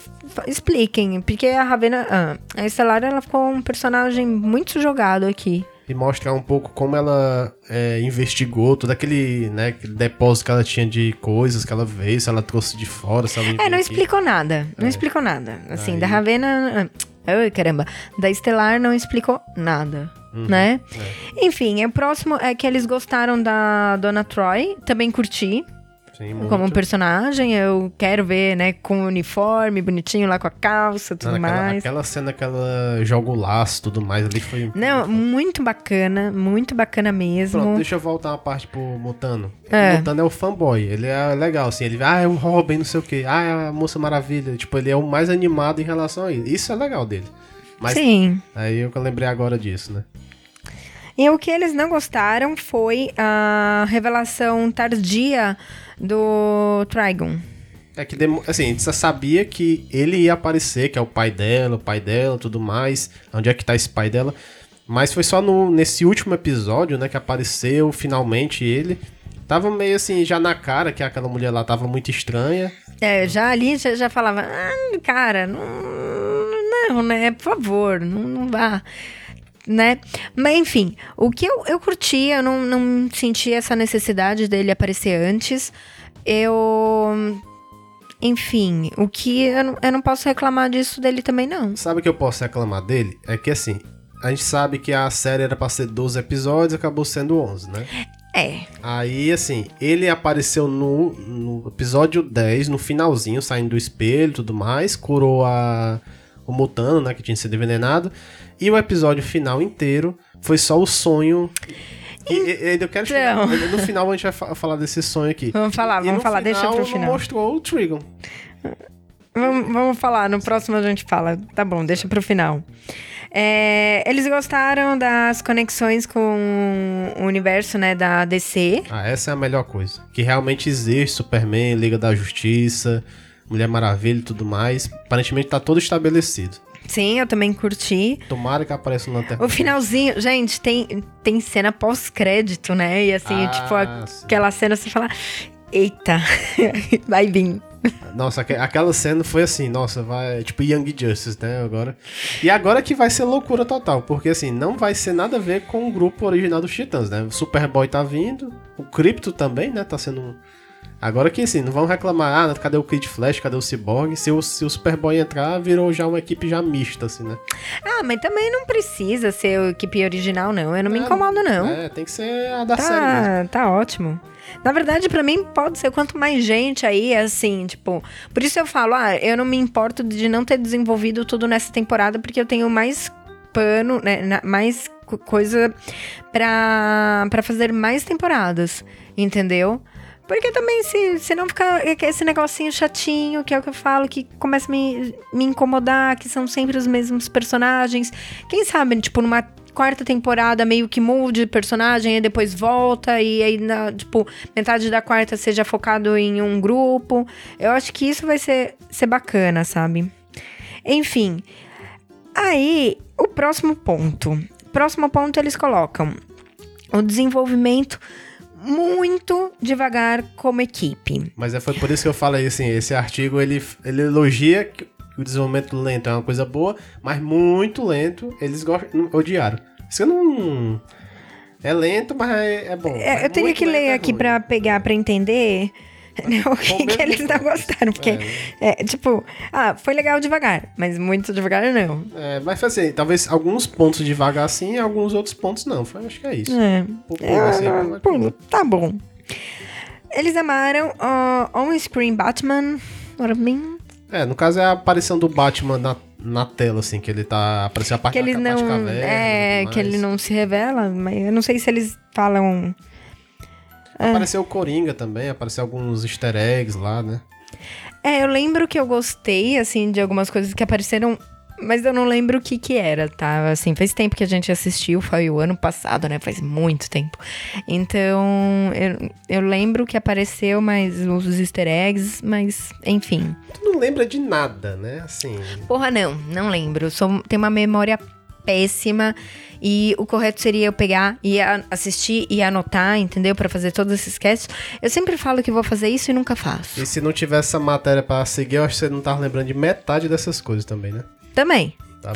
expliquem, porque a Ravena, ah, a Estelar, ela ficou um personagem muito jogado aqui. E mostrar um pouco como ela é, investigou todo aquele, né, aquele depósito que ela tinha de coisas que ela veio, se ela trouxe de fora, se ela É, não aqui. explicou nada. Não explicou nada. Assim, Aí- da Ravena. Ai, caramba. Da Estelar não explicou nada. Né? Enfim, o próximo é que eles gostaram da Dona Troy. Também curti Sim, muito. como personagem. Eu quero ver, né, com o uniforme bonitinho lá com a calça tudo Não, mais. aquela cena que ela joga o laço tudo mais ali foi. Não, muito bacana. Muito bacana mesmo. Pronto, deixa eu voltar uma parte pro Mutano. É. O Mutano é o fanboy. Ele é legal, assim. Ele, ah, é o Robin, não sei o quê. Ah, é a Moça Maravilha. Tipo, ele é o mais animado em relação a isso. Isso é legal dele. Mas Sim. aí eu que lembrei agora disso, né? E o que eles não gostaram foi a revelação tardia do Trigon. É que, assim, a gente já sabia que ele ia aparecer, que é o pai dela, o pai dela, tudo mais. Onde é que tá esse pai dela? Mas foi só no, nesse último episódio, né, que apareceu finalmente ele. Tava meio assim, já na cara que aquela mulher lá tava muito estranha. É, já ali já, já falava, ah, cara, não, não, né, por favor, não, não vá, né? Mas enfim, o que eu, eu curti, eu não, não senti essa necessidade dele aparecer antes. Eu. Enfim, o que eu não, eu não posso reclamar disso dele também, não. Sabe o que eu posso reclamar dele? É que assim, a gente sabe que a série era pra ser 12 episódios acabou sendo 11, né? É. Aí, assim, ele apareceu no, no episódio 10, no finalzinho, saindo do espelho e tudo mais, curou a, o Mutano, né, que tinha sido envenenado. E o episódio final inteiro foi só o sonho. E, e- e eu quero chegar. Então. No final a gente vai fa- falar desse sonho aqui. Vamos falar, vamos falar, deixa pro não final. mostrou o Trigon. Vamos, vamos falar, no próximo a gente fala. Tá bom, deixa pro final. É, eles gostaram das conexões com o universo, né, da DC. Ah, essa é a melhor coisa. Que realmente existe Superman, Liga da Justiça, Mulher Maravilha e tudo mais. Aparentemente tá todo estabelecido. Sim, eu também curti. Tomara que apareça no Lanterna O finalzinho, gente, tem, tem cena pós-crédito, né? E assim, Ah, tipo, sim. aquela cena você fala, eita, vai vir. Nossa, aque- aquela cena foi assim, nossa, vai. Tipo Young Justice, né? Agora. E agora que vai ser loucura total, porque assim, não vai ser nada a ver com o grupo original dos Titãs, né? O Superboy tá vindo, o Crypto também, né? Tá sendo. Agora que assim, não vão reclamar, ah, cadê o Kid Flash, cadê o Cyborg? Se o, se o Superboy entrar, virou já uma equipe já mista, assim, né? Ah, mas também não precisa ser a equipe original, não. Eu não me incomodo, não. É, tem que ser a da série mesmo. Tá, tá ótimo. Na verdade, pra mim, pode ser quanto mais gente aí, assim, tipo. Por isso eu falo, ah, eu não me importo de não ter desenvolvido tudo nessa temporada, porque eu tenho mais pano, né? Mais co- coisa pra fazer mais temporadas, entendeu? Porque também, se, se não ficar esse negocinho chatinho, que é o que eu falo, que começa a me, me incomodar, que são sempre os mesmos personagens. Quem sabe, tipo, numa quarta temporada meio que mude de personagem e depois volta, e aí, na, tipo, metade da quarta seja focado em um grupo. Eu acho que isso vai ser, ser bacana, sabe? Enfim. Aí, o próximo ponto. Próximo ponto eles colocam o desenvolvimento muito devagar como equipe. Mas é, foi por isso que eu falei assim, esse artigo ele, ele elogia que o desenvolvimento lento é uma coisa boa, mas muito lento, eles gostam, odiaram. Isso eu não... É lento, mas é, é bom. É, eu teria que ler é aqui pra pegar, pra entender né, o que, que eles não gostaram. Porque, é, tipo, ah, foi legal devagar, mas muito devagar não. É, mas assim, talvez alguns pontos devagar sim e alguns outros pontos não. Foi, acho que é isso. É. Assim, Ah, pô, tá bom. Eles amaram o on-screen Batman. Ora bem, É, no caso é a aparição do Batman na, na tela, assim, que ele tá aparecendo a parte que ele não. Batcaverna e É, que ele não se revela, mas eu não sei se eles falam. Apareceu o Coringa também, apareceu alguns easter eggs lá, né? É, eu lembro que eu gostei, assim, de algumas coisas que apareceram, mas eu não lembro o que que era, tá? Assim, faz tempo que a gente assistiu, foi o ano passado, né? Faz muito tempo. Então, eu, eu lembro que apareceu, mas os easter eggs, mas, enfim. Tu não lembra de nada, né? Assim, Porra, não, não lembro. Sou, tenho uma memória péssima. E o correto seria eu pegar e assistir e anotar, entendeu? Pra fazer todos esses casts. Eu sempre falo que vou fazer isso e nunca faço. e se não tivesse essa matéria pra seguir, eu acho que você não tava lembrando de metade dessas coisas também, né? Também. Tá?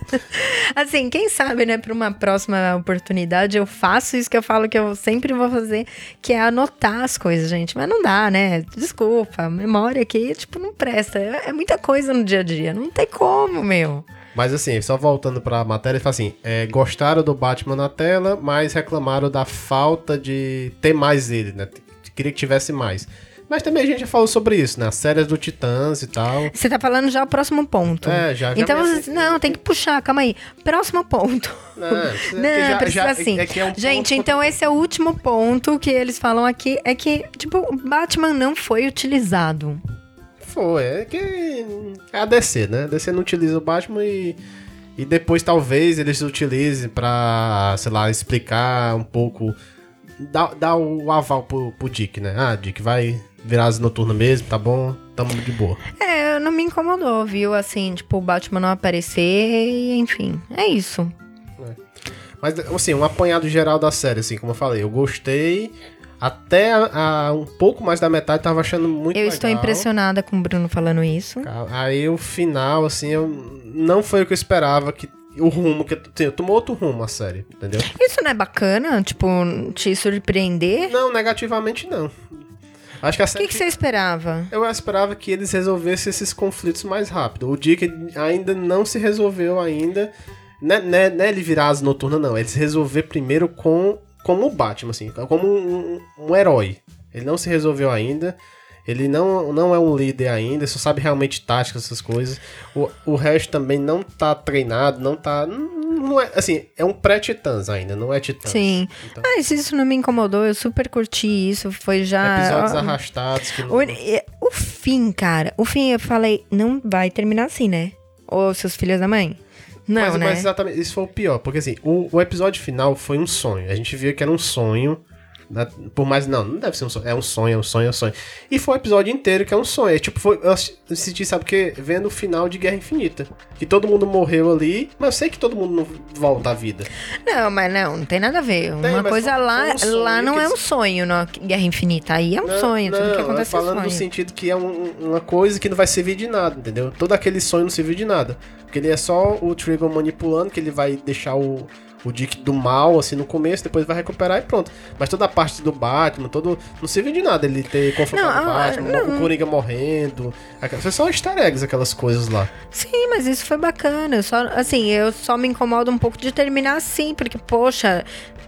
Assim, quem sabe, né, pra uma próxima oportunidade eu faço isso que eu falo que eu sempre vou fazer, que é anotar as coisas, gente. Mas não dá, né? Desculpa, memória aqui, tipo, não presta. É, é muita coisa no dia a dia, não tem como, meu. Mas assim, só voltando pra matéria, ele fala assim: é, gostaram do Batman na tela, mas reclamaram da falta de ter mais ele, né? Queria que tivesse mais. Mas também a gente já falou sobre isso, né? As séries do Titãs e tal. Você tá falando já o próximo ponto. É, já- já Então, você- não, tem que puxar, calma aí. Próximo ponto. Não, precisa- Não, já- precisa já- assim. é é um ponto Gente, então esse é o último ponto que eles falam aqui. É que, tipo, o Batman não foi utilizado. Foi, é que é a DC, né? A DC não utiliza o Batman e, e depois talvez eles utilizem pra, sei lá, explicar um pouco, dar, dar o aval pro, pro Dick, né? Ah, Dick, vai virar as noturnas mesmo, tá bom? Tamo de boa. É, não me incomodou, viu? Assim, tipo, o Batman não aparecer e, enfim. É isso. Mas, assim, um apanhado geral da série, assim, como eu falei, eu gostei. Até a- a- um pouco mais da metade tava achando muito eu legal. estou impressionada com o Bruno falando isso. Aí o final, assim, eu, não foi o que eu esperava, que o rumo, que assim, tomou outro rumo a série, entendeu? Isso não é bacana? Tipo, te surpreender? Não, negativamente não. Acho que a O série. que, que você esperava? Eu esperava que eles resolvessem esses conflitos mais rápido. O Dick ainda não se resolveu ainda. Não é, não é- não é ele virar as noturnas, não. É ele se resolver primeiro com como o Batman, assim, como um, um- herói. Ele não se resolveu ainda. Ele não, não é um líder ainda, só sabe realmente táticas, essas coisas. O, o resto também não tá treinado, não tá. Não é, assim, é um pré-titãs ainda, não é titãs. Sim. Então, Mas isso não me incomodou, eu super curti isso. Foi já. episódios ó, arrastados que não. O, o fim, cara. O fim, eu falei, não vai terminar assim, né? Ô, seus filhos da mãe. Não, mas, né? mas exatamente, isso foi o pior, porque assim, o, o episódio final foi um sonho. A gente via que era um sonho. Por mais, não, não deve ser um sonho. É um sonho, é um sonho, é um sonho. E foi o episódio inteiro que é um sonho. É, tipo, foi, eu senti, sabe o que? Vendo o final de Guerra Infinita. Que todo mundo morreu ali, mas eu sei que todo mundo não volta à vida. Não, mas não, não tem nada a ver. Tem, uma coisa lá, um lá não é um sonho na Guerra Infinita. Aí é um não, sonho, não, tudo que acontece é falando no sentido que é um, uma coisa que não vai servir de nada, entendeu? Todo aquele sonho não serviu de nada. Porque ele é só o Trigger manipulando, que ele vai deixar o o Dick do mal, assim, no começo, depois vai recuperar e pronto. Mas toda a parte do Batman, todo. Não serve de nada ele ter confrontado não, o Batman, não. o Coringa morrendo. Foi só easter eggs, aquelas coisas lá. Sim, mas isso foi bacana. Só, assim, eu só me incomodo um pouco de terminar assim, porque, poxa,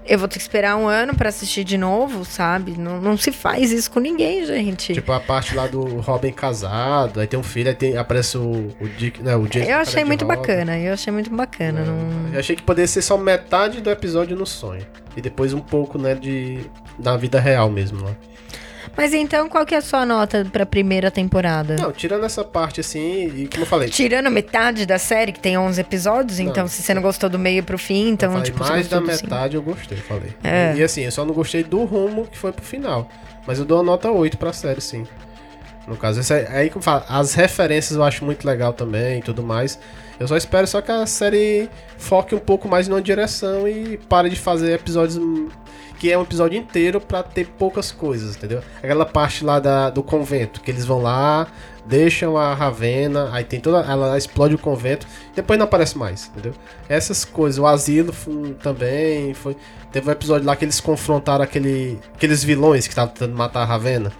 eu vou ter que esperar um ano para assistir de novo, sabe? Não, não se faz isso com ninguém, gente. Tipo, a parte lá do Robin casado, aí tem um filho, aí tem, aparece o, o Dick, né, o Jason. Eu achei muito Robin. bacana, eu achei muito bacana. Não... Eu achei que poderia ser só metade do episódio no sonho. E depois um pouco, né, de... na vida real mesmo, né? Mas então, qual que é a sua nota pra primeira temporada? Não, tirando essa parte assim, e como eu falei. Tirando metade da série, que tem 11 episódios, não, então se você não gostou do meio pro fim, então, falei, tipo, mais da metade eu gostei, falei. É. E, e, assim, eu só não gostei do rumo que foi pro final. Mas eu dou a nota 8 pra série, sim. No caso, esse é, aí como fala, as referências eu acho muito legal também e tudo mais. Eu só espero só que a série foque um pouco mais numa direção e pare de fazer episódios que é um episódio inteiro para ter poucas coisas, entendeu? Aquela parte lá da, do convento, que eles vão lá, deixam a Ravena, aí tem toda. Ela explode o convento, depois não aparece mais, entendeu? Essas coisas, o asilo também foi. Teve um episódio lá que eles confrontaram aquele, aqueles vilões que estavam tentando matar a Ravena.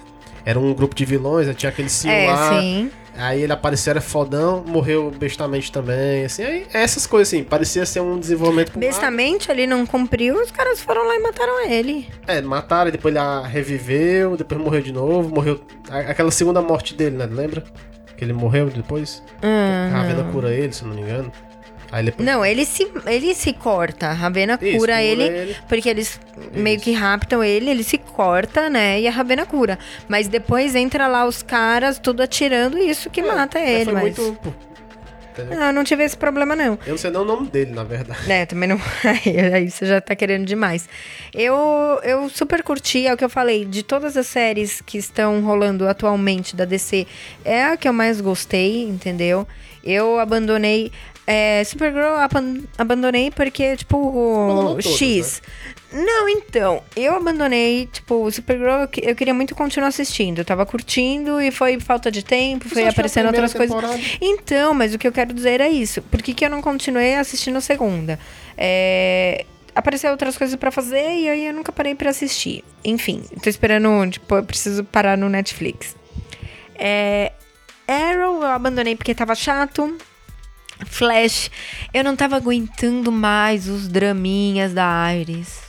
Era um grupo de vilões, tinha aquele senhor é, lá. Sim. Aí ele apareceu, era fodão, morreu bestamente também, assim, aí essas coisas assim, parecia ser um desenvolvimento... Bestamente, ele não cumpriu, os caras foram lá e mataram ele. É, mataram, depois ele reviveu, depois morreu de novo, morreu... Aquela segunda morte dele, né, lembra? Que ele morreu depois? Uhum. A Ravena cura ele, se não me engano. Não, ele se, ele se corta. A Ravena Isso, cura, ele, ele, porque eles Isso. meio que raptam ele, ele se corta, né? E a Ravena cura. Mas depois entra lá os caras, tudo atirando, e isso que é, mata ele. Foi mas... muito. Não, não tive esse problema, não. Eu não sei nem o nome dele, na verdade. É, também não. Aí você já tá querendo demais. Eu, eu super curti, é o que eu falei, de todas as séries que estão rolando atualmente da DC, é a que eu mais gostei, entendeu? Eu abandonei. É, Supergirl abandonei porque, tipo, X. Né? Não, então, eu abandonei, tipo, Supergirl, eu, eu queria muito continuar assistindo. Eu tava curtindo e foi falta de tempo, foi aparecendo outras temporada? coisas. Então, mas o que eu quero dizer é isso. Por que, que eu não continuei assistindo a segunda? É, apareceu outras coisas para fazer e aí eu nunca parei para assistir. Enfim, tô esperando, tipo, eu preciso parar no Netflix. É, Arrow eu abandonei porque tava chato. Flash, eu não tava aguentando mais os draminhas da Iris.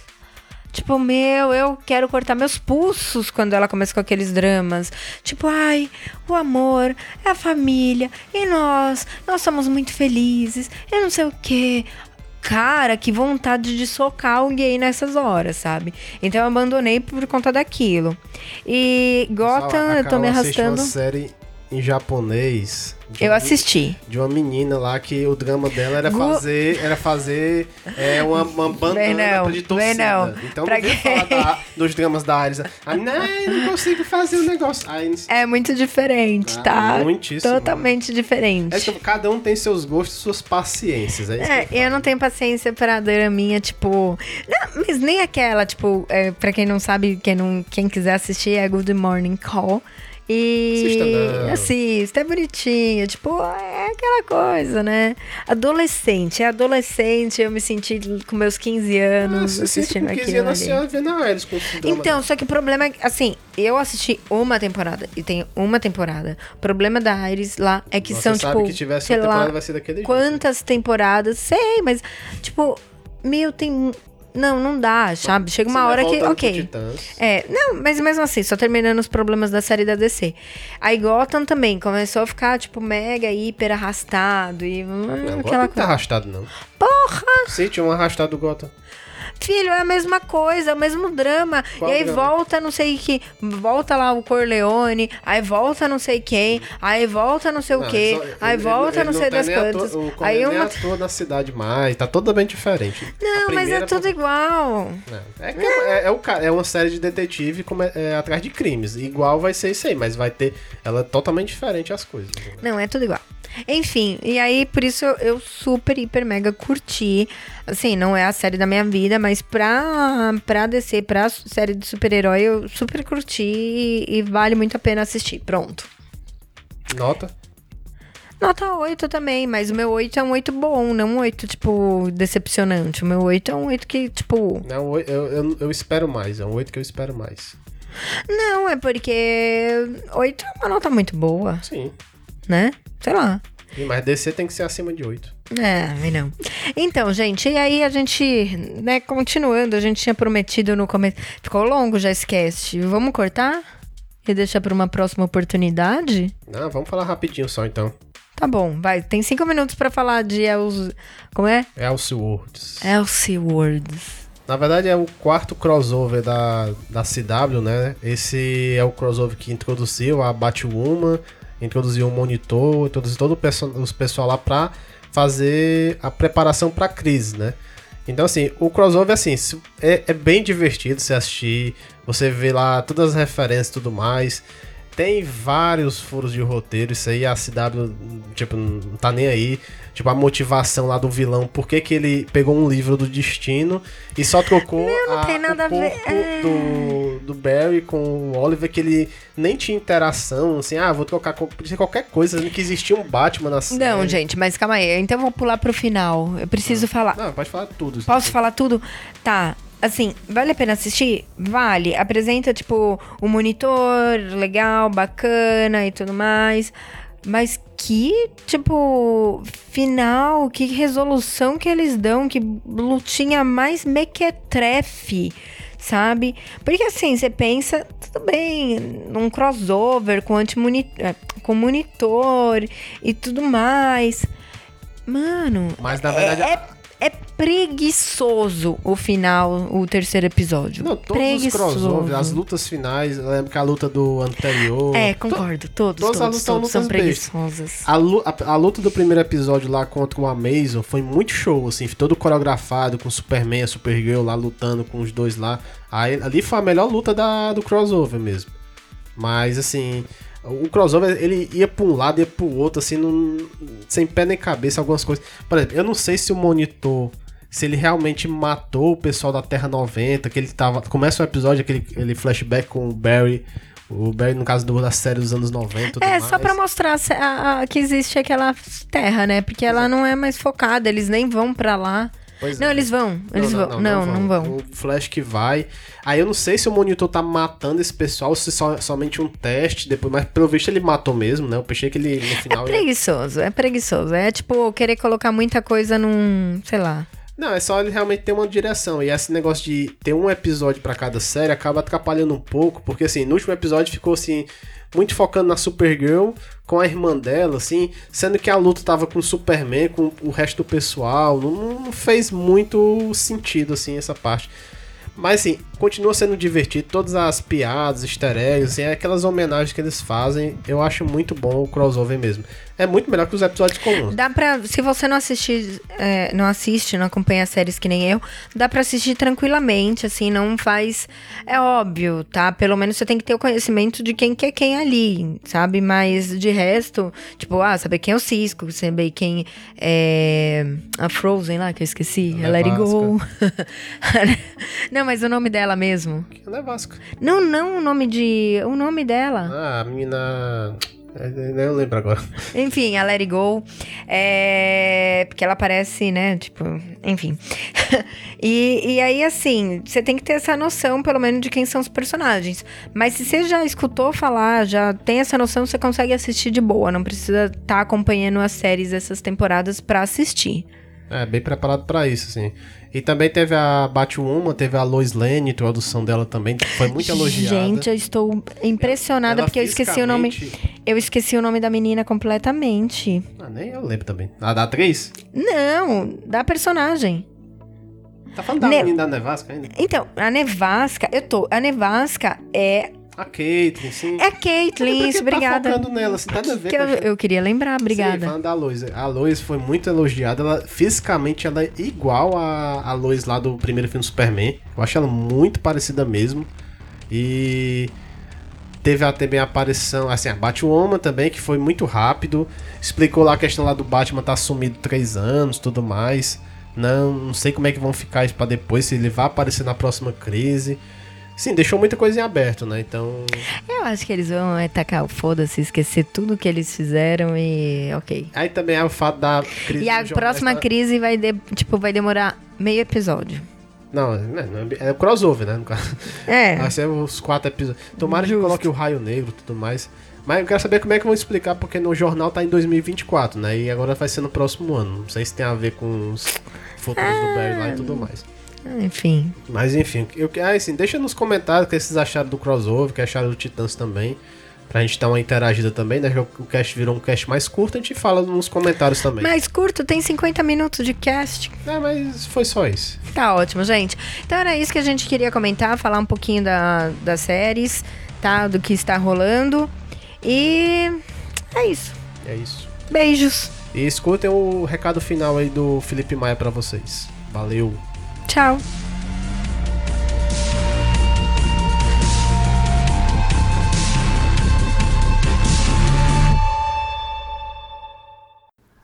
Tipo, meu, eu quero cortar meus pulsos quando ela começa com aqueles dramas. Tipo, ai, o amor, é a família, e nós, nós somos muito felizes, eu não sei o quê. Cara, que vontade de socar alguém nessas horas, sabe? Então eu abandonei por conta daquilo. E Gotham, eu tô me arrastando. Uma série em japonês. Eu assisti. De uma menina lá que o drama dela era fazer, era fazer é, uma, uma bandana não, de torcida. Não. Então pra não falar da, dos dramas da Ares. Ah, não, não consigo fazer o negócio. Aí, é muito diferente, ah, tá? Muitíssimo. Totalmente diferente. É que cada um tem seus gostos, suas paciências. É, é eu não tenho paciência pra draminha, tipo... Não, mas nem aquela, tipo... É, pra quem não sabe, quem, não, quem quiser assistir é Good Morning Call. E assista, é bonitinho. Tipo, é aquela coisa, né? Adolescente, é adolescente. Eu me senti com meus 15 anos ah, assistindo aquilo. 15 anos ali. vendo a com Então, só que o problema é assim, eu assisti uma temporada e tem uma temporada. O problema da Iris lá é que Nossa, são, tipo. que tivesse sei lá, vai ser daquele Quantas jeito. temporadas? Sei, mas, tipo, meu, tem não, não dá, sabe? Chega uma hora que. Ok. É, não, mas mesmo assim, só terminando os problemas da série da DC. Aí Gotham também começou a ficar, tipo, mega, hiper arrastado e. Hum, não, aquela não tá arrastado, não. Porra! Sim, tinha um arrastado do Gotham. Filho, é a mesma coisa, é o mesmo drama. Qual e aí drama? volta não sei que. Volta lá o Corleone, aí volta não sei quem, aí volta não sei o quê, só- aí ele- volta ele não sei tá das quantas. o Aí uma. atua na cidade mais, tá totalmente diferente. Não, mas é tudo igual. É, é, é o ca- é uma série de detetive como é, é, atrás de crimes. Igual vai ser isso aí, mas vai ter. Ela é totalmente diferente as coisas. Não, é tudo igual. Enfim, e aí por isso eu super, hiper, mega curti. Assim, não é a série da minha vida, mas pra, pra descer pra série de super-herói eu super curti e, e vale muito a pena assistir. Pronto. Nota? Nota 8 também, mas o meu 8 é um 8 bom, não um 8, tipo, decepcionante. O meu 8 é um 8 que, tipo. Não, eu, eu, eu espero mais. É um 8 que eu espero mais. Não, é porque 8 é uma nota muito boa, Sim. né? Sei lá. E, Mas DC tem que ser acima de 8. É, não. Então, gente, e aí a gente, né, continuando, a gente tinha prometido no começo. Ficou longo já cast. Vamos cortar? E deixar pra uma próxima oportunidade? Não, vamos falar rapidinho só então. Tá bom, vai. Tem cinco minutos pra falar de Els... Como é? Elseworlds. Elseworlds. Na verdade é o quarto crossover da, da CW, né? Esse é o crossover que introduziu a Batwoman, introduziu o Monitor, introduziu todo o os pessoal lá pra fazer a preparação pra crise, né? Então, assim, o crossover, assim, se- é, é bem divertido você assistir, você vê lá todas as referências e tudo mais. Tem vários furos de roteiro, isso aí a CW, tipo, não tá nem aí. Tipo, a motivação lá do vilão, por que que ele pegou um livro do destino e só trocou não a, tem nada a o ver, corpo é. do, do Barry com o Oliver, que ele nem tinha interação, assim, ah, vou trocar, qualquer coisa, que existia um Batman na série. Não, gente, mas calma aí. Então vou pular pro final. Eu preciso falar. Não, pode falar tudo. Posso falar tudo? Tá. Assim, vale a pena assistir? Vale. Apresenta, tipo, o monitor legal, bacana e tudo mais. Mas que, tipo, final, que resolução que eles dão, que lutinha mais mequetrefe, sabe? Porque assim, você pensa, tudo bem, num crossover com, antimoni- eh, com monitor e tudo mais. Mano, Mas, na verdade, é, é preguiçoso o final, o terceiro episódio. Não, todos preguiçoso. os crossovers, as lutas finais, lembro que a luta do anterior. É, concordo. Todos, todos, todos são preguiçosas. A, a- a luta do primeiro episódio lá contra o Amazon foi muito show, assim, todo coreografado com o Superman, a Supergirl lá lutando com os dois lá. Aí, ali foi a melhor luta da, do crossover mesmo. Mas, assim, o crossover ele ia pra um lado, ia pro outro, assim, não- sem pé nem cabeça, algumas coisas. Por exemplo, eu não sei se o monitor. Se ele realmente matou o pessoal da Terra 90, que ele tava. Começa o episódio, aquele, aquele flashback com o Barry. O Barry, no caso do, da série dos anos 90. e tudo É, só pra mostrar a- a- que existe aquela terra, né? Porque ela não é mais focada, eles nem vão pra lá. Pois não, é. eles vão, eles vão. Não, não vão. O Flash que vai. Aí eu não sei se o monitor tá matando esse pessoal, se só, somente um teste depois, mas pelo visto ele matou mesmo, né? Eu pensei que ele no É final. ia- preguiçoso, é preguiçoso. É tipo querer colocar muita coisa num. sei lá. Não, é só ele realmente ter uma direção. E esse negócio de ter um episódio pra cada série acaba atrapalhando um pouco, porque assim, no último episódio ficou assim. Muito focando na Supergirl com a irmã dela, assim, sendo que a luta tava com o Superman, com o resto do pessoal. Não, não fez muito sentido, assim, essa parte. Mas assim, continua sendo divertido. Todas as piadas, easter eggs, assim, aquelas homenagens que eles fazem, eu acho muito bom o crossover mesmo. É muito melhor que os episódios comuns. Dá pra. Se você não assistir, é, não assiste, não acompanha séries que nem eu, dá pra assistir tranquilamente, assim, não faz. É óbvio, tá? Pelo menos você tem que ter o conhecimento de quem que é quem ali, sabe? Mas de resto, tipo, ah, saber quem é o Cisco, saber quem é. A Frozen lá, que eu esqueci. A A Let It Go. não, mas o nome dela mesmo. Ela é Vasco. Não, não o nome de. O nome dela. Ah, a menina. é, Eu lembro agora. Enfim, a Let It Go. É... Porque ela aparece, né? Tipo, enfim. e, e aí, assim, você tem que ter essa noção, pelo menos, de quem são os personagens. Mas se você já escutou falar, já tem essa noção, você consegue assistir de boa. Não precisa estar acompanhando as séries dessas temporadas pra assistir. É, bem preparado pra isso, assim. E também teve a Batwoman, teve a Lois Lane, a introdução dela também, que foi muito elogiada. Gente, eu estou impressionada Ela porque eu esqueci o nome. Eu esqueci o nome da menina completamente. Ah, nem eu lembro também. A da atriz? Não, da personagem. Tá falando da Ne- menina da Nevasca ainda? Então, a Nevasca, eu tô. A Nevasca é. A Caitlyn, sim. É Caitlyn, isso, tá obrigada. focando nela, assim, nada a ver Que eu, eu queria lembrar, Sim, obrigada. falando da Lois. A Lois foi muito elogiada. Ela, fisicamente, ela é igual a, a Lois lá do primeiro filme do Superman. Eu acho ela muito parecida mesmo. E teve a- também a aparição, assim, a Batwoman também, que foi muito rápido. Explicou lá a questão lá do Batman tá sumido três anos tudo mais. Não, não sei como é que vão ficar isso pra depois, se ele vai aparecer na próxima crise. Sim, deixou muita coisa em aberto, né? Então. Eu acho que eles vão é, tacar o foda-se, esquecer tudo que eles fizeram e. ok. Aí também é o fato da crise. E a próxima crise vai, de- tipo, vai demorar meio episódio. Não, é, é- é crossover, né? É. Vai ser os quatro episódios. Tomara que Justo. coloque o raio negro e tudo mais. Mas eu quero saber como é que vão explicar, porque no jornal tá em 2024, né? E agora vai ser no próximo ano. Não sei se tem a ver com os futuros do Barry lá e tudo mais. Enfim. Mas enfim, eu, ah, assim, deixa nos comentários o que vocês acharam do crossover, o que acharam do Titãs também. Pra gente dar uma interagida também, né? O cast virou um cast mais curto, a gente fala nos comentários também. Mais curto, tem 50 minutos de cast. É, mas foi só isso. Tá ótimo, gente. Então era isso que a gente queria comentar, falar um pouquinho da, das séries, tá? Do que está rolando. E é isso. É isso. Beijos. E escutem o recado final aí do Felipe Maia pra vocês. Valeu! Tchau.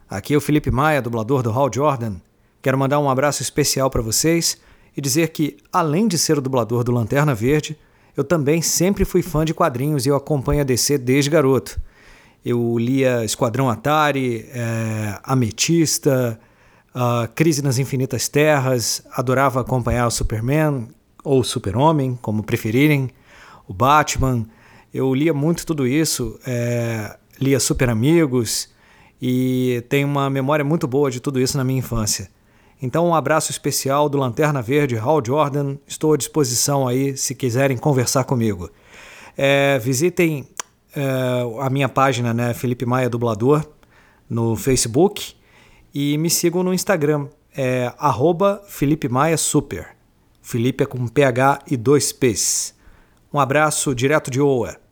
Aqui é o Felipe Maia, dublador do Hal Jordan. Quero mandar um abraço especial para vocês e dizer que, além de ser o dublador do Lanterna Verde, eu também sempre fui fã de quadrinhos e eu acompanho a DC desde garoto. Eu lia Esquadrão Atari, é, Ametista, a Crise nas Infinitas Terras, adorava acompanhar o Superman ou Super-Homem, como preferirem, o Batman. Eu lia muito tudo isso, é, lia Super Amigos e tenho uma memória muito boa de tudo isso na minha infância. Então, um abraço especial do Lanterna Verde, Hal Jordan. Estou à disposição aí se quiserem conversar comigo. É, visitem é, a minha página, né, Felipe Maia Dublador, no Facebook e me sigam no Instagram, é Felipe Maia Super. Felipe é com PH e dois P's. Um abraço direto de Oa.